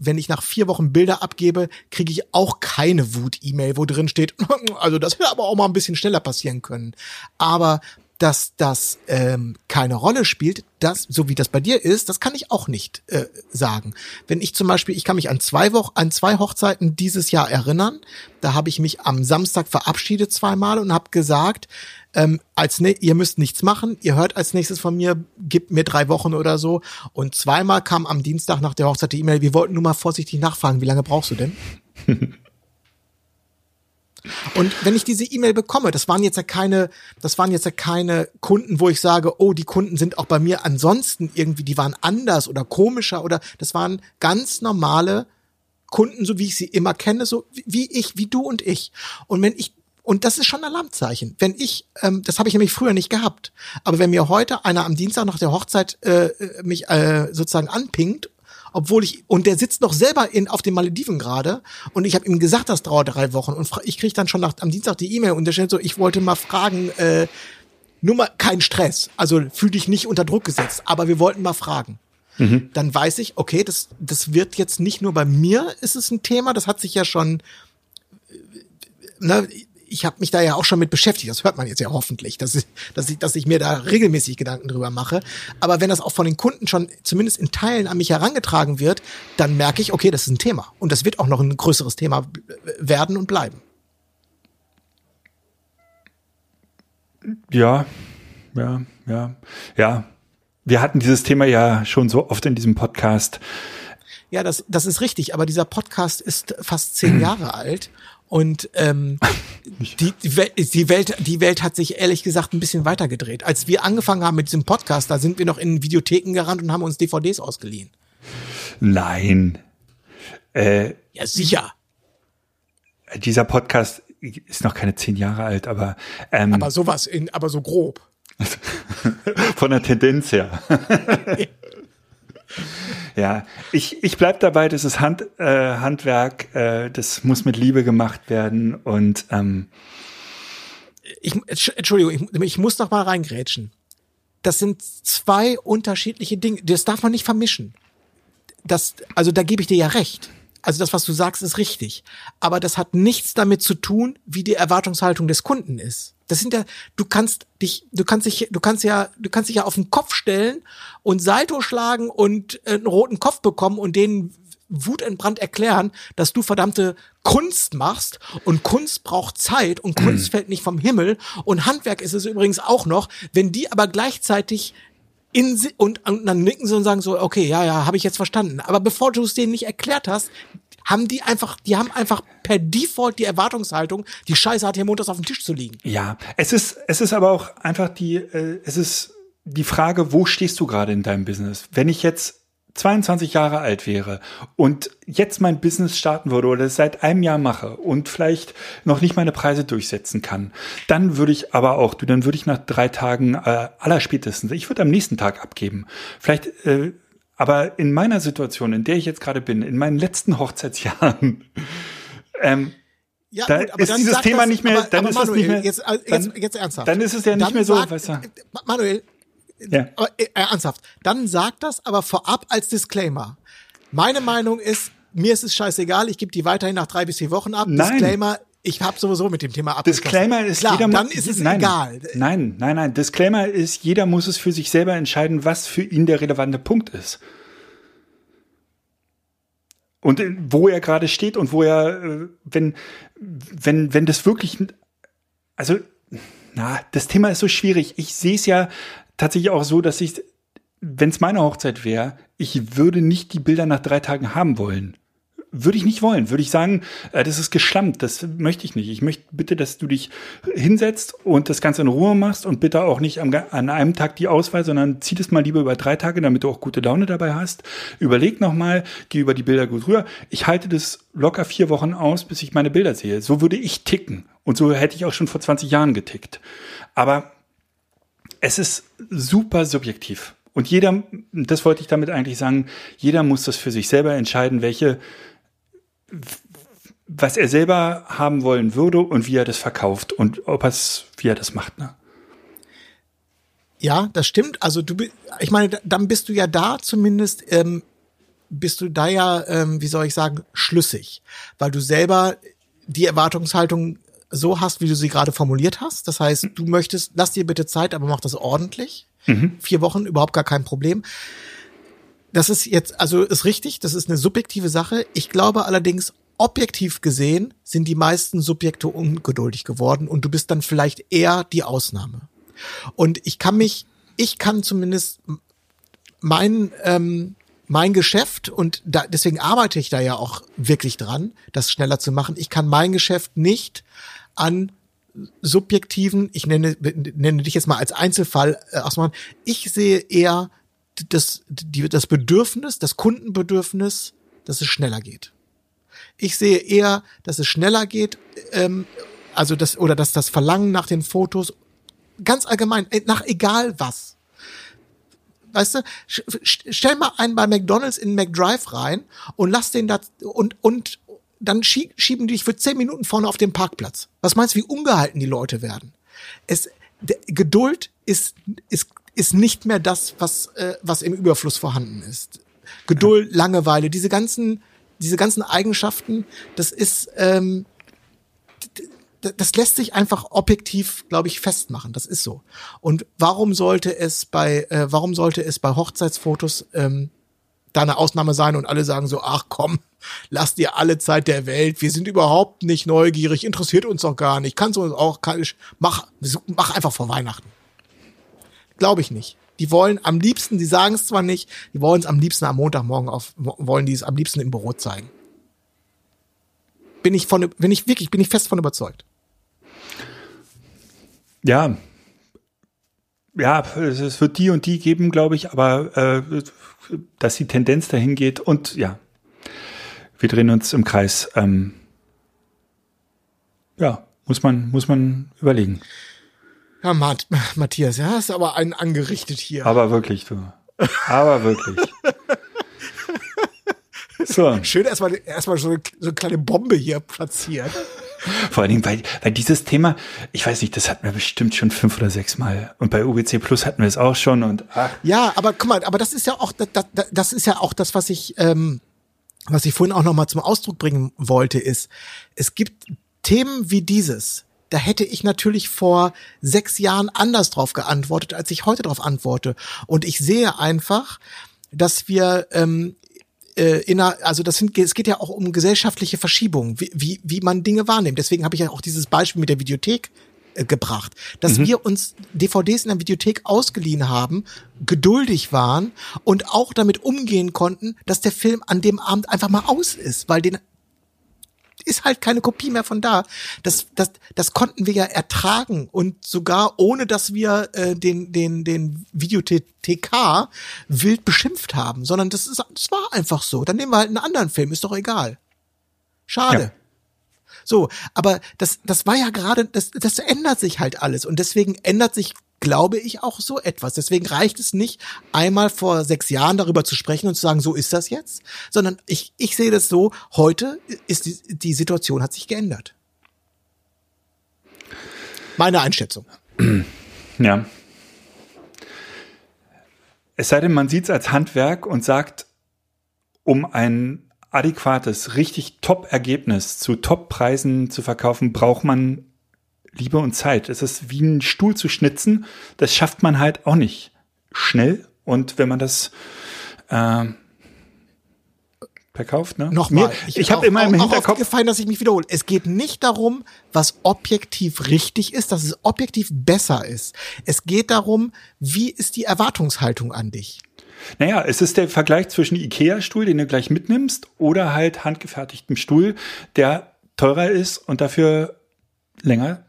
D: wenn ich nach vier Wochen Bilder abgebe, kriege ich auch keine Wut-E-Mail, wo drin steht, also das hätte aber auch mal ein bisschen schneller passieren können. Aber dass das ähm, keine Rolle spielt, das, so wie das bei dir ist, das kann ich auch nicht äh, sagen. Wenn ich zum Beispiel, ich kann mich an zwei Wochen, an zwei Hochzeiten dieses Jahr erinnern, da habe ich mich am Samstag verabschiedet zweimal und habe gesagt, ähm, als ne ihr müsst nichts machen, ihr hört als nächstes von mir, gibt mir drei Wochen oder so. Und zweimal kam am Dienstag nach der Hochzeit die E-Mail, wir wollten nur mal vorsichtig nachfragen, wie lange brauchst du denn? Und wenn ich diese E-Mail bekomme, das waren jetzt ja keine, das waren jetzt ja keine Kunden, wo ich sage, oh, die Kunden sind auch bei mir ansonsten irgendwie, die waren anders oder komischer oder das waren ganz normale Kunden, so wie ich sie immer kenne, so wie ich, wie du und ich. Und wenn ich und das ist schon ein Alarmzeichen. Wenn ich, ähm, das habe ich nämlich früher nicht gehabt, aber wenn mir heute einer am Dienstag nach der Hochzeit äh, mich äh, sozusagen anpingt obwohl ich und der sitzt noch selber in auf den Malediven gerade und ich habe ihm gesagt, das dauert drei Wochen und ich krieg dann schon nach, am Dienstag die E-Mail und der stellt so, ich wollte mal fragen, äh, nur mal kein Stress, also fühl dich nicht unter Druck gesetzt, aber wir wollten mal fragen. Mhm. Dann weiß ich, okay, das das wird jetzt nicht nur bei mir ist es ein Thema, das hat sich ja schon äh, ne, ich habe mich da ja auch schon mit beschäftigt. Das hört man jetzt ja hoffentlich, dass ich, dass ich, dass ich mir da regelmäßig Gedanken drüber mache. Aber wenn das auch von den Kunden schon zumindest in Teilen an mich herangetragen wird, dann merke ich, okay, das ist ein Thema. Und das wird auch noch ein größeres Thema werden und bleiben.
E: Ja, ja, ja, ja. Wir hatten dieses Thema ja schon so oft in diesem Podcast.
D: Ja, das, das ist richtig, aber dieser Podcast ist fast zehn Jahre alt und ähm, die, die, Welt, die, Welt, hat sich ehrlich gesagt ein bisschen weitergedreht. Als wir angefangen haben mit diesem Podcast, da sind wir noch in Videotheken gerannt und haben uns DVDs ausgeliehen.
E: Nein.
D: Äh, ja, sicher.
E: Dieser Podcast ist noch keine zehn Jahre alt, aber
D: ähm, aber sowas, in, aber so grob.
E: Von der Tendenz her. Ja, ich, ich bleib dabei, das ist Hand, äh, Handwerk, äh, das muss mit Liebe gemacht werden und ähm
D: ich, Entschuldigung, ich, ich muss noch mal reingrätschen. Das sind zwei unterschiedliche Dinge. Das darf man nicht vermischen. Das, also da gebe ich dir ja recht. Also das, was du sagst, ist richtig. Aber das hat nichts damit zu tun, wie die Erwartungshaltung des Kunden ist. Das sind ja, du kannst dich, du kannst dich, du kannst ja, du kannst dich ja auf den Kopf stellen und Salto schlagen und einen roten Kopf bekommen und denen wutentbrannt erklären, dass du verdammte Kunst machst und Kunst braucht Zeit und Kunst fällt nicht vom Himmel. Und Handwerk ist es übrigens auch noch, wenn die aber gleichzeitig in und, und dann nicken sie und sagen so, okay, ja, ja, habe ich jetzt verstanden. Aber bevor du es denen nicht erklärt hast, haben die einfach, die haben einfach per Default die Erwartungshaltung, die Scheiße hat hier montags auf dem Tisch zu liegen.
E: Ja, es ist, es ist aber auch einfach die, äh, es ist die Frage, wo stehst du gerade in deinem Business? Wenn ich jetzt 22 Jahre alt wäre und jetzt mein Business starten würde oder es seit einem Jahr mache und vielleicht noch nicht meine Preise durchsetzen kann, dann würde ich aber auch, du, dann würde ich nach drei Tagen äh, allerspätestens, ich würde am nächsten Tag abgeben. Vielleicht, äh, aber in meiner Situation, in der ich jetzt gerade bin, in meinen letzten Hochzeitsjahren, ähm, ja, da gut, ist dieses Thema das, nicht mehr, aber, dann aber ist Manuel, es nicht mehr,
D: jetzt, äh, jetzt, dann, jetzt ernsthaft.
E: Dann ist es ja nicht dann mehr so, sagt, weißt du.
D: Manuel, ja. Aber, äh, ernsthaft. Dann sag das aber vorab als Disclaimer. Meine Meinung ist, mir ist es scheißegal, ich gebe die weiterhin nach drei bis vier Wochen ab.
E: Nein.
D: Disclaimer, ich habe sowieso mit dem Thema
E: abgeschlossen. Disclaimer ist
D: Klar, jeder dann ist es nein, egal.
E: Nein, nein, nein. Disclaimer ist, jeder muss es für sich selber entscheiden, was für ihn der relevante Punkt ist. Und äh, wo er gerade steht und wo er, äh, wenn, wenn, wenn das wirklich, also, na, das Thema ist so schwierig. Ich sehe es ja tatsächlich auch so, dass ich, wenn es meine Hochzeit wäre, ich würde nicht die Bilder nach drei Tagen haben wollen. Würde ich nicht wollen. Würde ich sagen, äh, das ist geschlammt, das möchte ich nicht. Ich möchte bitte, dass du dich hinsetzt und das Ganze in Ruhe machst und bitte auch nicht am, an einem Tag die Auswahl, sondern zieh das mal lieber über drei Tage, damit du auch gute Laune dabei hast. Überleg nochmal, geh über die Bilder gut rüber. Ich halte das locker vier Wochen aus, bis ich meine Bilder sehe. So würde ich ticken. Und so hätte ich auch schon vor 20 Jahren getickt. Aber es ist super subjektiv. Und jeder, das wollte ich damit eigentlich sagen, jeder muss das für sich selber entscheiden, welche, was er selber haben wollen würde und wie er das verkauft und ob er es, wie er das macht, ne?
D: Ja, das stimmt. Also du, ich meine, dann bist du ja da zumindest, ähm, bist du da ja, ähm, wie soll ich sagen, schlüssig, weil du selber die Erwartungshaltung so hast, wie du sie gerade formuliert hast. Das heißt, du möchtest, lass dir bitte Zeit, aber mach das ordentlich. Mhm. Vier Wochen, überhaupt gar kein Problem. Das ist jetzt, also ist richtig, das ist eine subjektive Sache. Ich glaube allerdings, objektiv gesehen sind die meisten Subjekte ungeduldig geworden und du bist dann vielleicht eher die Ausnahme. Und ich kann mich, ich kann zumindest mein, ähm, mein Geschäft und da, deswegen arbeite ich da ja auch wirklich dran, das schneller zu machen. Ich kann mein Geschäft nicht an subjektiven, ich nenne, nenne dich jetzt mal als Einzelfall äh, ausmachen. Ich sehe eher das, die, das Bedürfnis, das Kundenbedürfnis, dass es schneller geht. Ich sehe eher, dass es schneller geht, ähm, also das, oder dass das Verlangen nach den Fotos, ganz allgemein, äh, nach egal was. weißt du, stell mal einen bei McDonalds in McDrive rein und lass den da und und dann schie schieben die dich für zehn Minuten vorne auf den Parkplatz. Was meinst du, wie ungehalten die Leute werden? Es Geduld ist ist ist nicht mehr das, was äh, was im Überfluss vorhanden ist. Geduld, Langeweile, diese ganzen diese ganzen Eigenschaften, das ist ähm, das lässt sich einfach objektiv, glaube ich, festmachen. Das ist so. Und warum sollte es bei, äh, warum sollte es bei Hochzeitsfotos ähm, da eine Ausnahme sein und alle sagen so, ach komm, lass dir alle Zeit der Welt, wir sind überhaupt nicht neugierig, interessiert uns doch gar nicht, kannst du uns auch, kann mach, mach einfach vor Weihnachten. Glaube ich nicht. Die wollen am liebsten, die sagen es zwar nicht, die wollen es am liebsten am Montagmorgen auf, wollen die es am liebsten im Büro zeigen. Bin ich von, bin ich wirklich, bin ich fest von überzeugt.
E: Ja. Ja, es wird die und die geben, glaube ich, aber äh, dass die Tendenz dahin geht und ja, wir drehen uns im Kreis. Ähm, ja, muss man, muss man überlegen.
D: Ja, Matt, Matthias, ja, ist aber einen angerichtet hier.
E: Aber wirklich, du. Aber wirklich. So.
D: Schön erstmal erstmal so eine, so eine kleine Bombe hier platziert.
E: Vor allen Dingen, weil, weil dieses Thema, ich weiß nicht, das hatten wir bestimmt schon fünf oder sechs Mal. Und bei UBC Plus hatten wir es auch schon und ach,
D: Ja, aber guck mal, aber das ist ja auch das, das, das ist ja auch das, was ich ähm, was ich vorhin auch noch mal zum Ausdruck bringen wollte, ist, es gibt Themen wie dieses. Da hätte ich natürlich vor sechs Jahren anders drauf geantwortet, als ich heute drauf antworte. Und ich sehe einfach, dass wir ähm, äh, in einer, also das sind, es geht ja auch um gesellschaftliche Verschiebungen, wie, wie, wie man Dinge wahrnimmt. Deswegen habe ich ja auch dieses Beispiel mit der Videothek äh, gebracht, dass wir uns DVDs in der Videothek ausgeliehen haben, geduldig waren und auch damit umgehen konnten, dass der Film an dem Abend einfach mal aus ist, weil den ist halt keine Kopie mehr von da. Das, das, das konnten wir ja ertragen und sogar ohne, dass wir äh, den, den, den Videothek wild beschimpft haben, sondern das ist, das war einfach so. Dann nehmen wir halt einen anderen Film, ist doch egal. Schade.
E: Ja.
D: So, aber das, das war ja gerade, das, das ändert sich halt alles und deswegen ändert sich, glaube ich, auch so etwas. Deswegen reicht es nicht, einmal vor sechs Jahren darüber zu sprechen und zu sagen, so ist das jetzt, sondern ich, ich sehe das so, heute ist die, die Situation hat sich geändert. Meine Einschätzung.
E: ja. Es sei denn, man sieht es als Handwerk und sagt, um ein adäquates, richtig Top-Ergebnis zu Top-Preisen zu verkaufen, braucht man Liebe und Zeit. Es ist wie ein Stuhl zu schnitzen. Das schafft man halt auch nicht schnell. Und wenn man das äh, verkauft, ne?
D: Nochmal.
E: Mir, ich habe immer im Hinterkopf.
D: aufgefallen, dass ich mich wiederhole. Es geht nicht darum, was objektiv richtig ist, dass es objektiv besser ist. Es geht darum, wie ist die Erwartungshaltung an dich?
E: Naja, es ist der Vergleich zwischen Ikea-Stuhl, den du gleich mitnimmst, oder halt handgefertigtem Stuhl, der teurer ist und dafür länger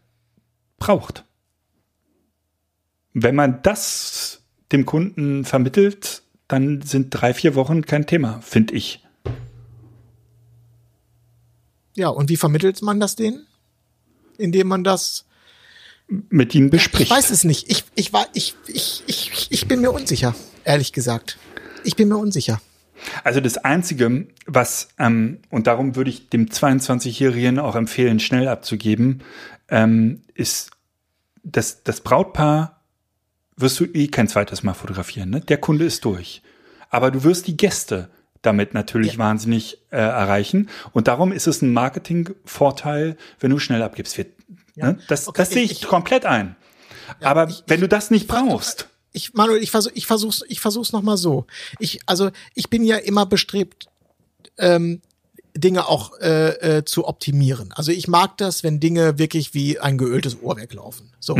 E: braucht. Wenn man das dem Kunden vermittelt, dann sind drei, vier Wochen kein Thema, finde ich.
D: Ja, und wie vermittelt man das denen? Indem man das
E: Mit ihnen bespricht.
D: Ich weiß es nicht. Ich, ich, war, ich, ich, ich, ich bin mir unsicher, ehrlich gesagt. Ich bin mir unsicher.
E: Also das Einzige, was, ähm, und darum würde ich dem 22-Jährigen auch empfehlen, schnell abzugeben, ähm, ist, dass das Brautpaar wirst du eh kein zweites Mal fotografieren. Ne? Der Kunde ist durch. Aber du wirst die Gäste damit natürlich
D: Ja.
E: wahnsinnig äh, erreichen. Und darum ist es ein Marketingvorteil, wenn du schnell abgibst. Wir, ne? Das,
D: Okay,
E: das sehe ich,
D: ich-
E: komplett ein. Aber
D: ich-
E: wenn du das nicht brauchst,
D: Ich, Manuel, ich versuch, ich versuch's, ich versuch's noch mal so. Ich, also, ich bin ja immer bestrebt, ähm, Dinge auch äh, äh, zu optimieren. Also ich mag das, wenn Dinge wirklich wie ein geöltes Uhrwerk laufen. So.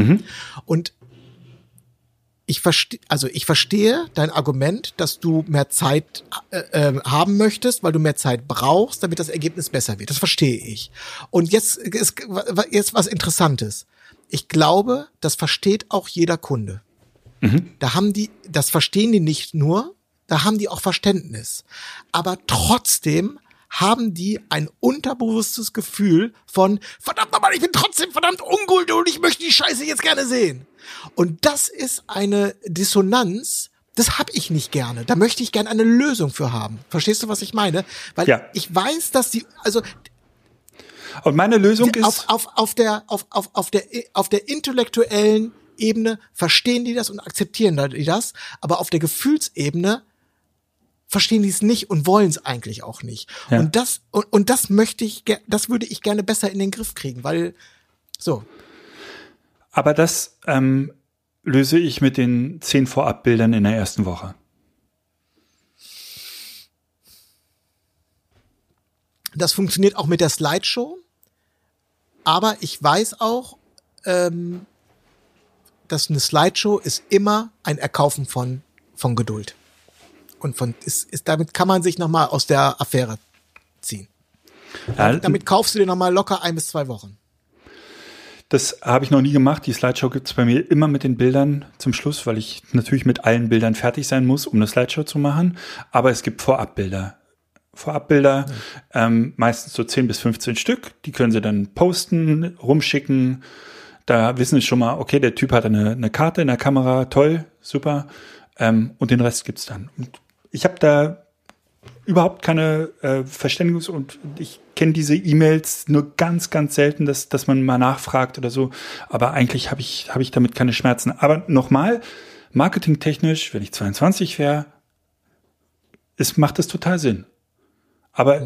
D: Und ich verstehe, also ich verstehe dein Argument, dass du mehr Zeit äh, äh, haben möchtest, weil du mehr Zeit brauchst, damit das Ergebnis besser wird. Das verstehe ich. Und jetzt ist jetzt was Interessantes. Ich glaube, das versteht auch jeder Kunde. Da haben die, das verstehen die nicht nur, da haben die auch Verständnis. Aber trotzdem haben die ein unterbewusstes Gefühl von, verdammt nochmal, ich bin trotzdem verdammt ungeduldig, ich möchte die Scheiße jetzt gerne sehen. Und das ist eine Dissonanz, das habe ich nicht gerne. Da möchte ich gerne eine Lösung für haben. Verstehst du, was ich meine? Weil
E: Ja.
D: ich weiß, dass die, also
E: Und meine Lösung ist,
D: auf, auf, auf der, auf, auf, auf der, auf der intellektuellen Ebene verstehen die das und akzeptieren die das, aber auf der Gefühlsebene verstehen die es nicht und wollen es eigentlich auch nicht.
E: Ja.
D: Und das, und, und das möchte ich, das würde ich gerne besser in den Griff kriegen, weil, so.
E: aber das ähm, löse ich mit den zehn Vorabbildern in der ersten Woche.
D: Das funktioniert auch mit der Slideshow. Aber ich weiß auch, ähm, dass eine Slideshow ist immer ein Erkaufen von, von Geduld. Und von, ist, ist, damit kann man sich nochmal aus der Affäre ziehen.
E: Ja,
D: Damit kaufst du dir nochmal locker ein bis zwei Wochen.
E: Das habe ich noch nie gemacht. Die Slideshow gibt es bei mir immer mit den Bildern zum Schluss, weil ich natürlich mit allen Bildern fertig sein muss, um eine Slideshow zu machen. Aber es gibt Vorabbilder. Vorabbilder, ähm, meistens so 10 bis 15 Stück. Die können sie dann posten, rumschicken. Da wissen sie schon mal, okay, der Typ hat eine, eine Karte in der Kamera, toll, super. Ähm, und den Rest gibt's dann. Und ich habe da überhaupt keine äh, Verständigungs- und ich kenne diese E-Mails nur ganz, ganz selten, dass, dass man mal nachfragt oder so. Aber eigentlich habe ich, habe ich damit keine Schmerzen. Aber nochmal, marketingtechnisch, wenn ich 22 wäre, es macht es total Sinn. Aber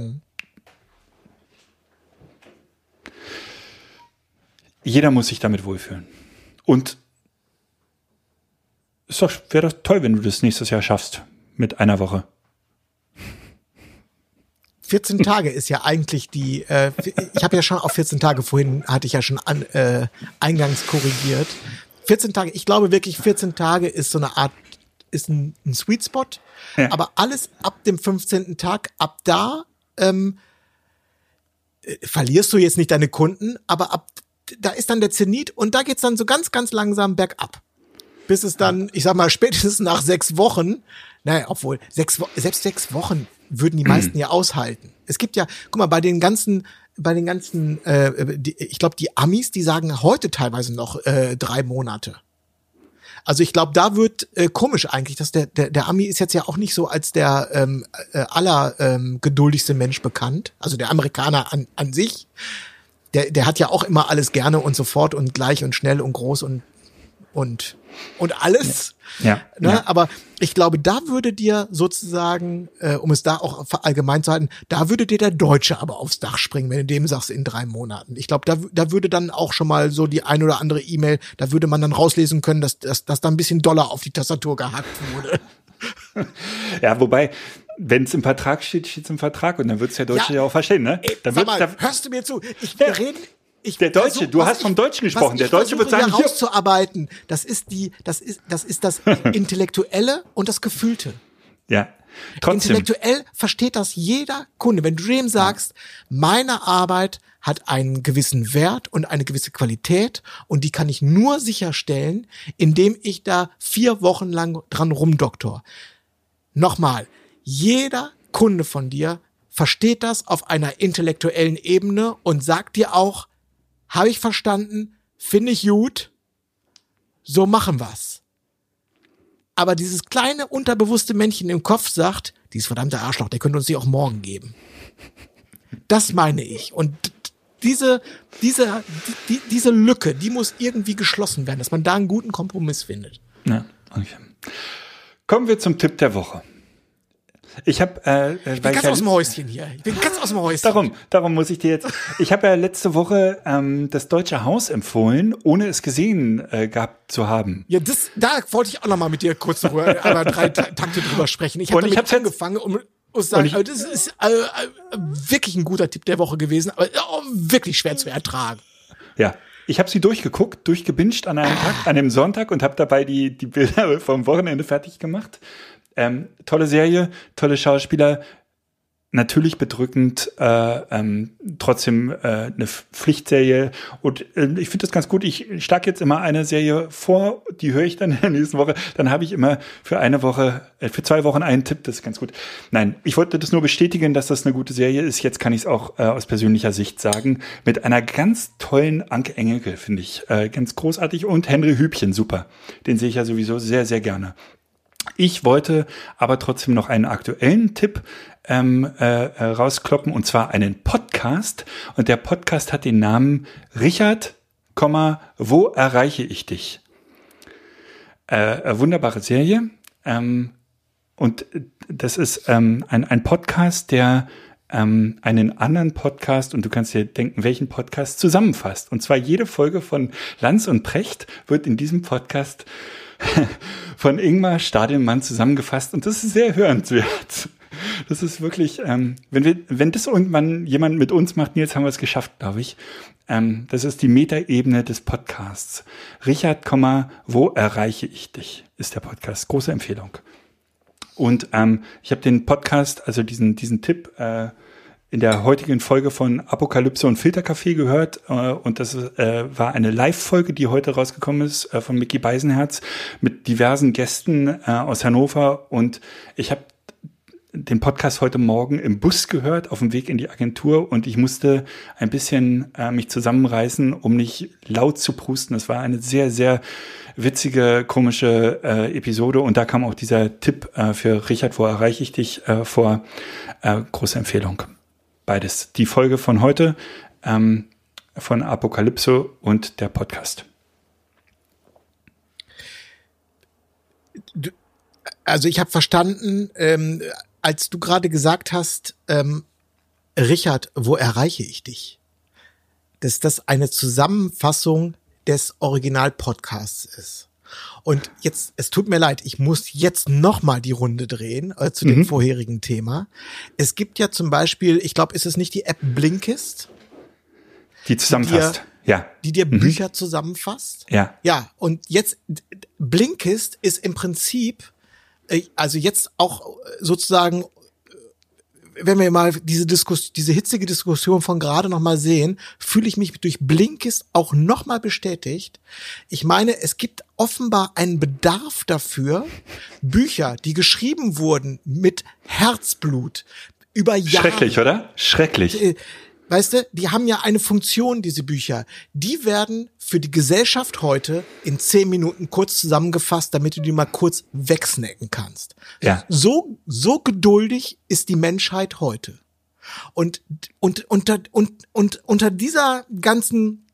E: jeder muss sich damit wohlfühlen. Und doch, wäre doch toll, wenn du das nächstes Jahr schaffst mit einer Woche.
D: 14 Tage ist ja eigentlich die, äh, ich habe ja schon auf 14 Tage vorhin, hatte ich ja schon an, äh, eingangs korrigiert. 14 Tage, ich glaube wirklich 14 Tage ist so eine Art, ist ein, ein Sweet Spot,
E: Ja.
D: aber alles ab dem 15. Tag, ab da ähm, äh, verlierst du jetzt nicht deine Kunden, aber ab da ist dann der Zenit und da geht's dann so ganz, ganz langsam bergab. Bis es dann, ich sag mal, spätestens nach sechs Wochen, naja, obwohl, sechs, selbst sechs Wochen würden die meisten ja aushalten. Es gibt ja, guck mal, bei den ganzen, bei den ganzen, äh, die, ich glaube, die Amis, die sagen heute teilweise noch äh, drei Monate. Also ich glaube, da wird äh, komisch eigentlich, dass der, der der Ami ist jetzt ja auch nicht so als der ähm, äh, aller ähm, geduldigste Mensch bekannt. Also der Amerikaner an, an sich, der der hat ja auch immer alles gerne und sofort und gleich und schnell und groß und und und alles.
E: Ja,
D: Ne?
E: ja.
D: Aber ich glaube, da würde dir sozusagen, äh, um es da auch allgemein zu halten, da würde dir der Deutsche aber aufs Dach springen, wenn du dem sagst in drei Monaten. Ich glaube, da, da würde dann auch schon mal so die ein oder andere E-Mail, da würde man dann rauslesen können, dass, dass, dass da ein bisschen Dollar auf die Tastatur gehackt wurde.
E: Ja, wobei, wenn es im Vertrag steht, steht es im Vertrag und dann wird es der Deutsche
D: Ja.
E: ja, auch verstehen, ne?
D: Ey,
E: Dann
D: sag
E: wird,
D: mal,
E: da,
D: hörst du mir zu? Ich wir reden. Ich
E: Der Deutsche,
D: versuch-
E: du hast vom Deutschen gesprochen. Der
D: ich
E: Deutsche wird sagen,
D: hier rauszuarbeiten. Das ist die, das ist, das ist das Intellektuelle und das Gefühlte.
E: ja. Trotzdem,
D: Intellektuell versteht das jeder Kunde. Wenn du dem sagst, meine Arbeit hat einen gewissen Wert und eine gewisse Qualität und die kann ich nur sicherstellen, indem ich da vier Wochen lang dran rumdoktor. Nochmal, jeder Kunde von dir versteht das auf einer intellektuellen Ebene und sagt dir auch, habe ich verstanden, finde ich gut, so machen wir's aber dieses kleine unterbewusste Männchen im Kopf sagt, dieses verdammte Arschloch, der könnte uns die auch morgen geben. Das meine ich. Und diese, diese, die, diese Lücke, die muss irgendwie geschlossen werden, dass man da einen guten Kompromiss findet.
E: ja, okay. Kommen wir zum Tipp der Woche. Ich habe, äh, äh,
D: Ich bin ganz
E: ja-
D: aus dem Häuschen hier. Ich bin ganz aus dem Häuschen.
E: Darum, darum muss ich dir jetzt. Ich habe ja letzte Woche ähm, das Deutsche Haus empfohlen, ohne es gesehen äh, gehabt zu haben.
D: Ja, das, da wollte ich auch noch mal mit dir kurz drüber, einmal drei Ta Takte drüber sprechen. Ich habe
E: jetzt-
D: angefangen, um zu sagen,
E: ich-
D: also das ist äh, äh, wirklich ein guter Tipp der Woche gewesen, aber oh, wirklich schwer zu ertragen.
E: Ja. Ich habe sie durchgeguckt, durchgebinged an einem Tag, an dem Sonntag und habe dabei die, die Bilder vom Wochenende fertig gemacht. Ähm, tolle Serie, tolle Schauspieler, natürlich bedrückend, äh, ähm, trotzdem äh, eine Pflichtserie. Und äh, ich finde das ganz gut. Ich schlag jetzt immer eine Serie vor, die höre ich dann in der nächsten Woche. Dann habe ich immer für eine Woche, äh, für zwei Wochen einen Tipp. Das ist ganz gut. Nein, ich wollte das nur bestätigen, dass das eine gute Serie ist. Jetzt kann ich es auch äh, aus persönlicher Sicht sagen. Mit einer ganz tollen Anke Engelke, finde ich. Äh, ganz großartig. Und Henry Hübchen, super. Den sehe ich ja sowieso sehr, sehr gerne. Ich wollte aber trotzdem noch einen aktuellen Tipp ähm, äh, äh, rauskloppen und zwar einen Podcast. Und der Podcast hat den Namen Richard, wo erreiche ich dich? Äh, wunderbare Serie. Ähm, und das ist ähm, ein, ein Podcast, der ähm, einen anderen Podcast, und du kannst dir denken, welchen Podcast zusammenfasst. Und zwar jede Folge von Lanz und Precht wird in diesem Podcast von Ingmar Stadelmann zusammengefasst. Und das ist sehr hörenswert. Das ist wirklich, ähm, wenn wir, wenn das irgendwann jemand mit uns macht, Nils, haben wir es geschafft, glaube ich. Ähm, das ist die Metaebene des Podcasts. Richard, wo erreiche ich dich? Ist der Podcast. Große Empfehlung. Und ähm, ich habe den Podcast, also diesen, diesen Tipp, äh, in der heutigen Folge von Apokalypse und Filterkaffee gehört. Äh, und das äh, war eine Live-Folge, die heute rausgekommen ist äh, von Mickey Beisenherz mit diversen Gästen aus Hannover. Und ich habe den Podcast heute Morgen im Bus gehört, auf dem Weg in die Agentur und ich musste ein bisschen äh, mich zusammenreißen, um nicht laut zu prusten. Es war eine sehr, sehr witzige, komische äh, Episode und da kam auch dieser Tipp äh, für Richard, wo erreiche ich dich äh, vor. Äh, große Empfehlung. Beides. Die Folge von heute ähm, von Apokalypse und der Podcast.
D: also ich habe verstanden, ähm, als du gerade gesagt hast, ähm, Richard, wo erreiche ich dich? Dass das eine Zusammenfassung des Original-Podcasts ist. Und jetzt, es tut mir leid, ich muss jetzt noch mal die Runde drehen äh, zu dem mhm. vorherigen Thema. Es gibt ja zum Beispiel, ich glaube, ist es nicht die App Blinkist?
E: Die zusammenfasst.
D: Die dir,
E: ja.
D: Die dir mhm. Bücher zusammenfasst.
E: Ja.
D: Ja. Und jetzt, Blinkist ist im Prinzip äh, also jetzt auch sozusagen äh, wenn wir mal diese Diskus diese hitzige Diskussion von gerade noch mal sehen, fühle ich mich durch Blinkist auch noch mal bestätigt. Ich meine, es gibt offenbar einen Bedarf dafür, Bücher, die geschrieben wurden mit Herzblut über Jahre.
E: Schrecklich, oder? Schrecklich. Äh,
D: weißt du, die haben ja eine Funktion, diese Bücher. Die werden für die Gesellschaft heute in zehn Minuten kurz zusammengefasst, damit du die mal kurz wegsnacken kannst.
E: Ja.
D: So, so geduldig ist die Menschheit heute. Und, und, unter, und, und unter dieser ganzen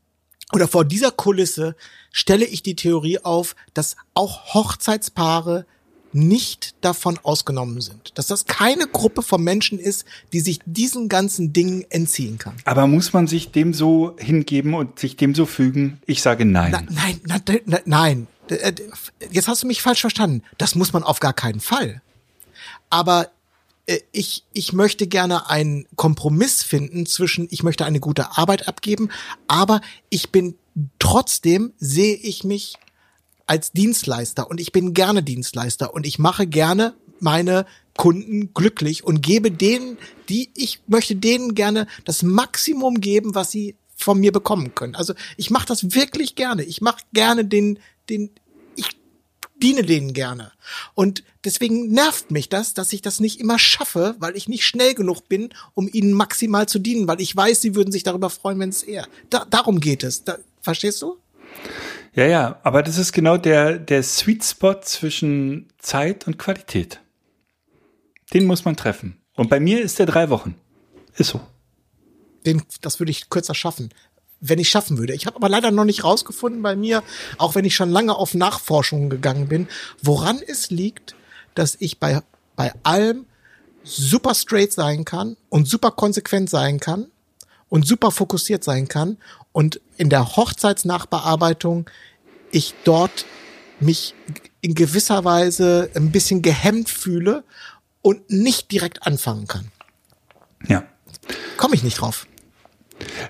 D: oder vor dieser Kulisse stelle ich die Theorie auf, dass auch Hochzeitspaare nicht davon ausgenommen sind. Dass das keine Gruppe von Menschen ist, die sich diesen ganzen Dingen entziehen kann.
E: Aber muss man sich dem so hingeben und sich dem so fügen? Ich sage nein.
D: Na, nein, na, na, nein. Äh, jetzt hast du mich falsch verstanden. Das muss man auf gar keinen Fall. Aber äh, ich, ich möchte gerne einen Kompromiss finden zwischen, ich möchte eine gute Arbeit abgeben, aber ich bin trotzdem sehe ich mich als Dienstleister und ich bin gerne Dienstleister und ich mache gerne meine Kunden glücklich und gebe denen, die ich möchte denen gerne das Maximum geben, was sie von mir bekommen können. Also ich mache das wirklich gerne. Ich mache gerne den den diene denen gerne. Und deswegen nervt mich das, dass ich das nicht immer schaffe, weil ich nicht schnell genug bin, um ihnen maximal zu dienen, weil ich weiß, sie würden sich darüber freuen, wenn es eher. Da, darum geht es. Da, verstehst du?
E: Ja, ja, aber das ist genau der, der Sweet Spot zwischen Zeit und Qualität. Den muss man treffen. Und bei mir ist der drei Wochen. Ist so.
D: Den, das würde ich kürzer schaffen, wenn ich schaffen würde. Ich habe aber leider noch nicht rausgefunden bei mir, auch wenn ich schon lange auf Nachforschungen gegangen bin, woran es liegt, dass ich bei, bei allem super straight sein kann und super konsequent sein kann und super fokussiert sein kann und in der Hochzeitsnachbearbeitung ich dort mich in gewisser Weise ein bisschen gehemmt fühle und nicht direkt anfangen kann.
E: Ja.
D: Komme ich nicht drauf.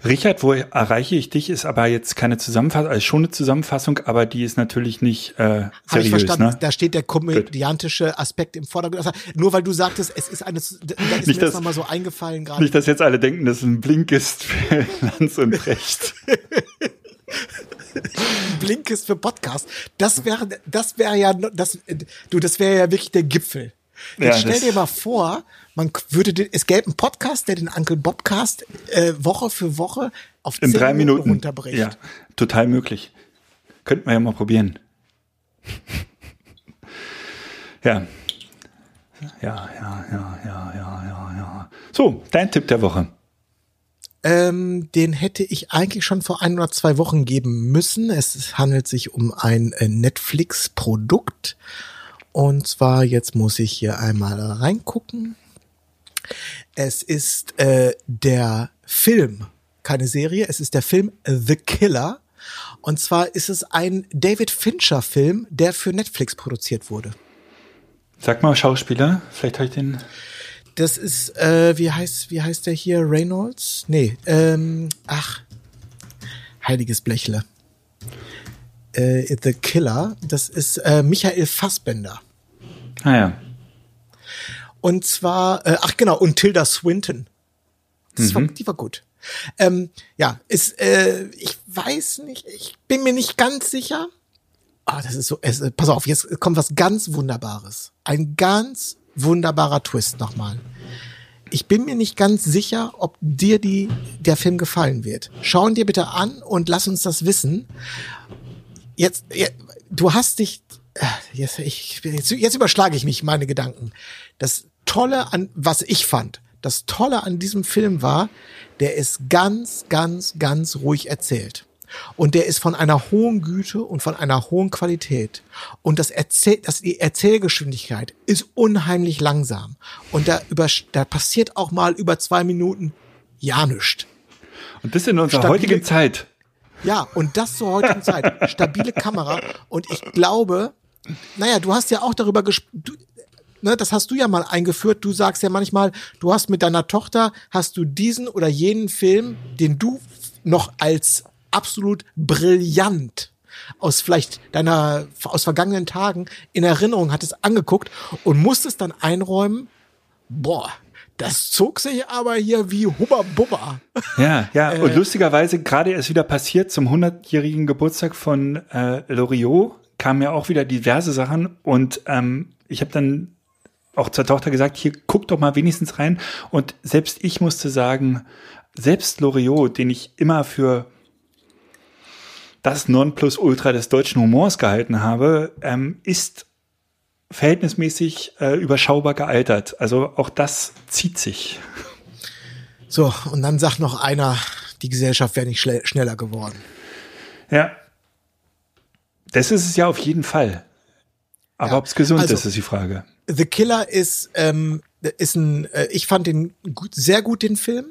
E: Richard, wo erreiche ich dich, ist aber jetzt keine Zusammenfassung, also schon eine Zusammenfassung, aber die ist natürlich nicht äh, seriös. ich verstanden. Ne?
D: Da steht der komödiantische Aspekt im Vordergrund. Also, nur weil du sagtest, es ist eine, da ist nicht mir das, nochmal so eingefallen gerade.
E: Nicht, dass jetzt alle denken, dass es ein Blink ist für Lanz und Brecht.
D: Blink ist für Podcast. Das wäre, das wäre ja, das, du, das wäre ja wirklich der Gipfel. Jetzt ja, stell dir mal vor, man würde, den, es gäbe einen Podcast, der den Uncle Bobcast äh, Woche für Woche auf
E: in drei Minuten, Minuten
D: runterbricht.
E: Ja, total möglich. Könnten wir ja mal probieren. Ja. Ja, ja, ja, ja, ja, ja, ja. So, dein Tipp der Woche.
D: Ähm, den hätte ich eigentlich schon vor ein oder zwei Wochen geben müssen. Es handelt sich um ein äh, Netflix-Produkt. Und zwar, jetzt muss ich hier einmal reingucken. Es ist äh, der Film, keine Serie, es ist der Film The Killer. Und zwar ist es ein David Fincher-Film, der für Netflix produziert wurde.
E: Sag mal Schauspieler, vielleicht habe ich den.
D: Das ist, äh, wie heißt, wie heißt der hier? Reynolds? Nee, ähm, ach, heiliges Blechle. Äh, The Killer, das ist äh, Michael Fassbender.
E: Ah ja.
D: Und zwar, äh, ach genau, und Tilda Swinton. Das war, die war gut. Ähm, ja, ist, äh, ich weiß nicht, ich bin mir nicht ganz sicher. Ah, das ist so, es, äh, pass auf, jetzt kommt was ganz Wunderbares. Ein ganz wunderbarer Twist nochmal. Ich bin mir nicht ganz sicher, ob dir die, der Film gefallen wird. Schau ihn dir bitte an und lass uns das wissen. Jetzt, ja, du hast dich, äh, jetzt, ich, jetzt, jetzt überschlage ich mich meine Gedanken. Das Tolle an, was ich fand, das Tolle an diesem Film war, der ist ganz, ganz, ganz ruhig erzählt. Und der ist von einer hohen Güte und von einer hohen Qualität. Und das Erzähl, das, die Erzählgeschwindigkeit ist unheimlich langsam. Und da, über, da passiert auch mal über zwei Minuten ja nichts.
E: Und das in unserer
D: Stabile-
E: heutigen Zeit.
D: Ja, und das zur heutigen Zeit. Stabile Kamera. Und ich glaube, naja, du hast ja auch darüber gesprochen. Ne, das hast du ja mal eingeführt. Du sagst ja manchmal, du hast mit deiner Tochter, hast du diesen oder jenen Film, den du noch als absolut brillant aus vielleicht deiner, aus vergangenen Tagen in Erinnerung hattest, angeguckt und musstest dann einräumen, boah, das zog sich aber hier wie Hubba Bubba.
E: Ja, ja.
D: Äh.
E: und lustigerweise gerade erst wieder passiert zum 100-jährigen Geburtstag von äh, Loriot kamen ja auch wieder diverse Sachen und ähm, ich habe dann auch zur Tochter gesagt, hier guck doch mal wenigstens rein und selbst ich musste sagen, selbst Loriot, den ich immer für das Nonplusultra des deutschen Humors gehalten habe, ähm, ist verhältnismäßig äh, überschaubar gealtert. Also auch das zieht sich.
D: So, und dann sagt noch einer, die Gesellschaft wäre nicht schneller geworden.
E: Ja. Das ist es ja auf jeden Fall. Aber
D: Ja,
E: ob es gesund
D: also-
E: ist, ist die Frage.
D: The Killer ist, ähm, ist ein, äh, ich fand den gut, sehr gut, den Film.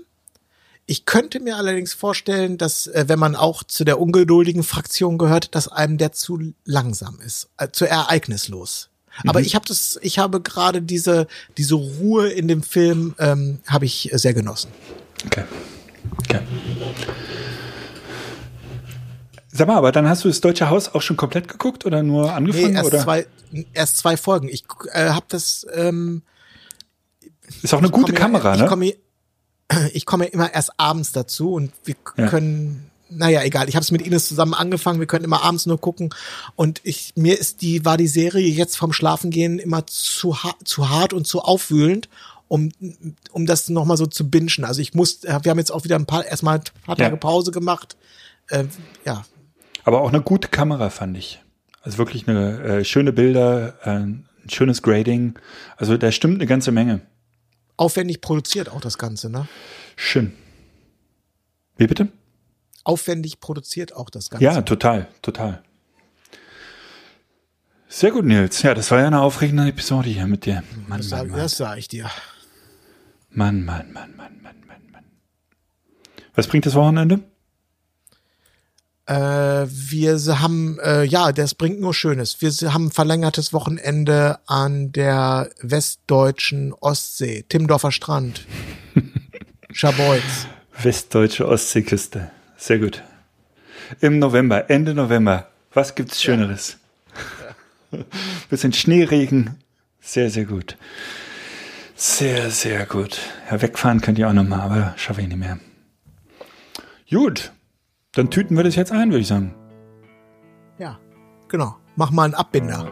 D: Ich könnte mir allerdings vorstellen, dass, äh, wenn man auch zu der ungeduldigen Fraktion gehört, dass einem der zu langsam ist, äh, zu ereignislos. Aber ich habe das, ich habe gerade diese, diese Ruhe in dem Film, ähm, habe ich sehr genossen.
E: Okay. okay. Sag mal, aber dann hast du das Deutsche Haus auch schon komplett geguckt oder nur
D: Nee,
E: angefangen?
D: erst
E: oder?
D: zwei, erst zwei Folgen. Ich äh, habe das, ähm,
E: Ist auch eine
D: ich
E: gute Kamera,
D: ich
E: ne?
D: Komme, ich komme immer erst abends dazu und wir
E: Ja.
D: können, naja, egal. Ich habe es mit Ines zusammen angefangen. Wir können immer abends nur gucken. Und ich mir ist die war die Serie jetzt vom Schlafengehen immer zu ha zu hart und zu aufwühlend. Um, um das nochmal so zu bingen. Also ich muss, wir haben jetzt auch wieder ein paar, erstmal ein paar
E: Ja.
D: Tage Pause gemacht. Äh, ja,
E: Aber auch eine gute Kamera, fand ich. Also wirklich eine äh, schöne Bilder, äh, ein schönes Grading. Also da stimmt eine ganze Menge.
D: aufwendig produziert auch das Ganze, ne?
E: Schön. Wie bitte?
D: Aufwendig produziert auch das Ganze.
E: Ja, total, total. Sehr gut, Nils. Ja, das war ja eine aufregende Episode hier mit dir. Mann,
D: das,
E: Mann,
D: sag,
E: Mann.
D: das sag ich dir.
E: Mann, Mann, Mann, Mann, Mann, Mann, Mann. Was bringt das Wochenende?
D: Äh, wir haben, äh, ja, das bringt nur Schönes. Wir haben ein verlängertes Wochenende an der westdeutschen Ostsee, Timmendorfer Strand, Scharbeutz.
E: Westdeutsche Ostseeküste. Sehr gut. Im November, Ende November. Was gibt's Schöneres? Bisschen Schneeregen. Sehr, sehr gut. Sehr, sehr gut. Ja, wegfahren könnt ihr auch nochmal, aber schaffe ich nicht mehr. Gut. Dann tüten wir das jetzt ein, würde ich sagen.
D: Ja, genau. Mach mal einen Abbinder.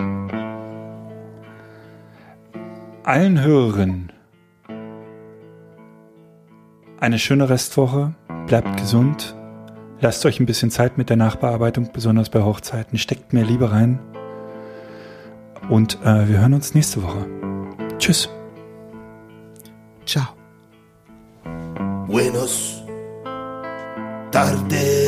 E: allen Hörerinnen eine schöne Restwoche, bleibt gesund, lasst euch ein bisschen Zeit mit der Nachbearbeitung, besonders bei Hochzeiten, steckt mehr Liebe rein Und äh, wir hören uns nächste Woche. Tschüss.
D: Ciao.
B: Buenos tardes,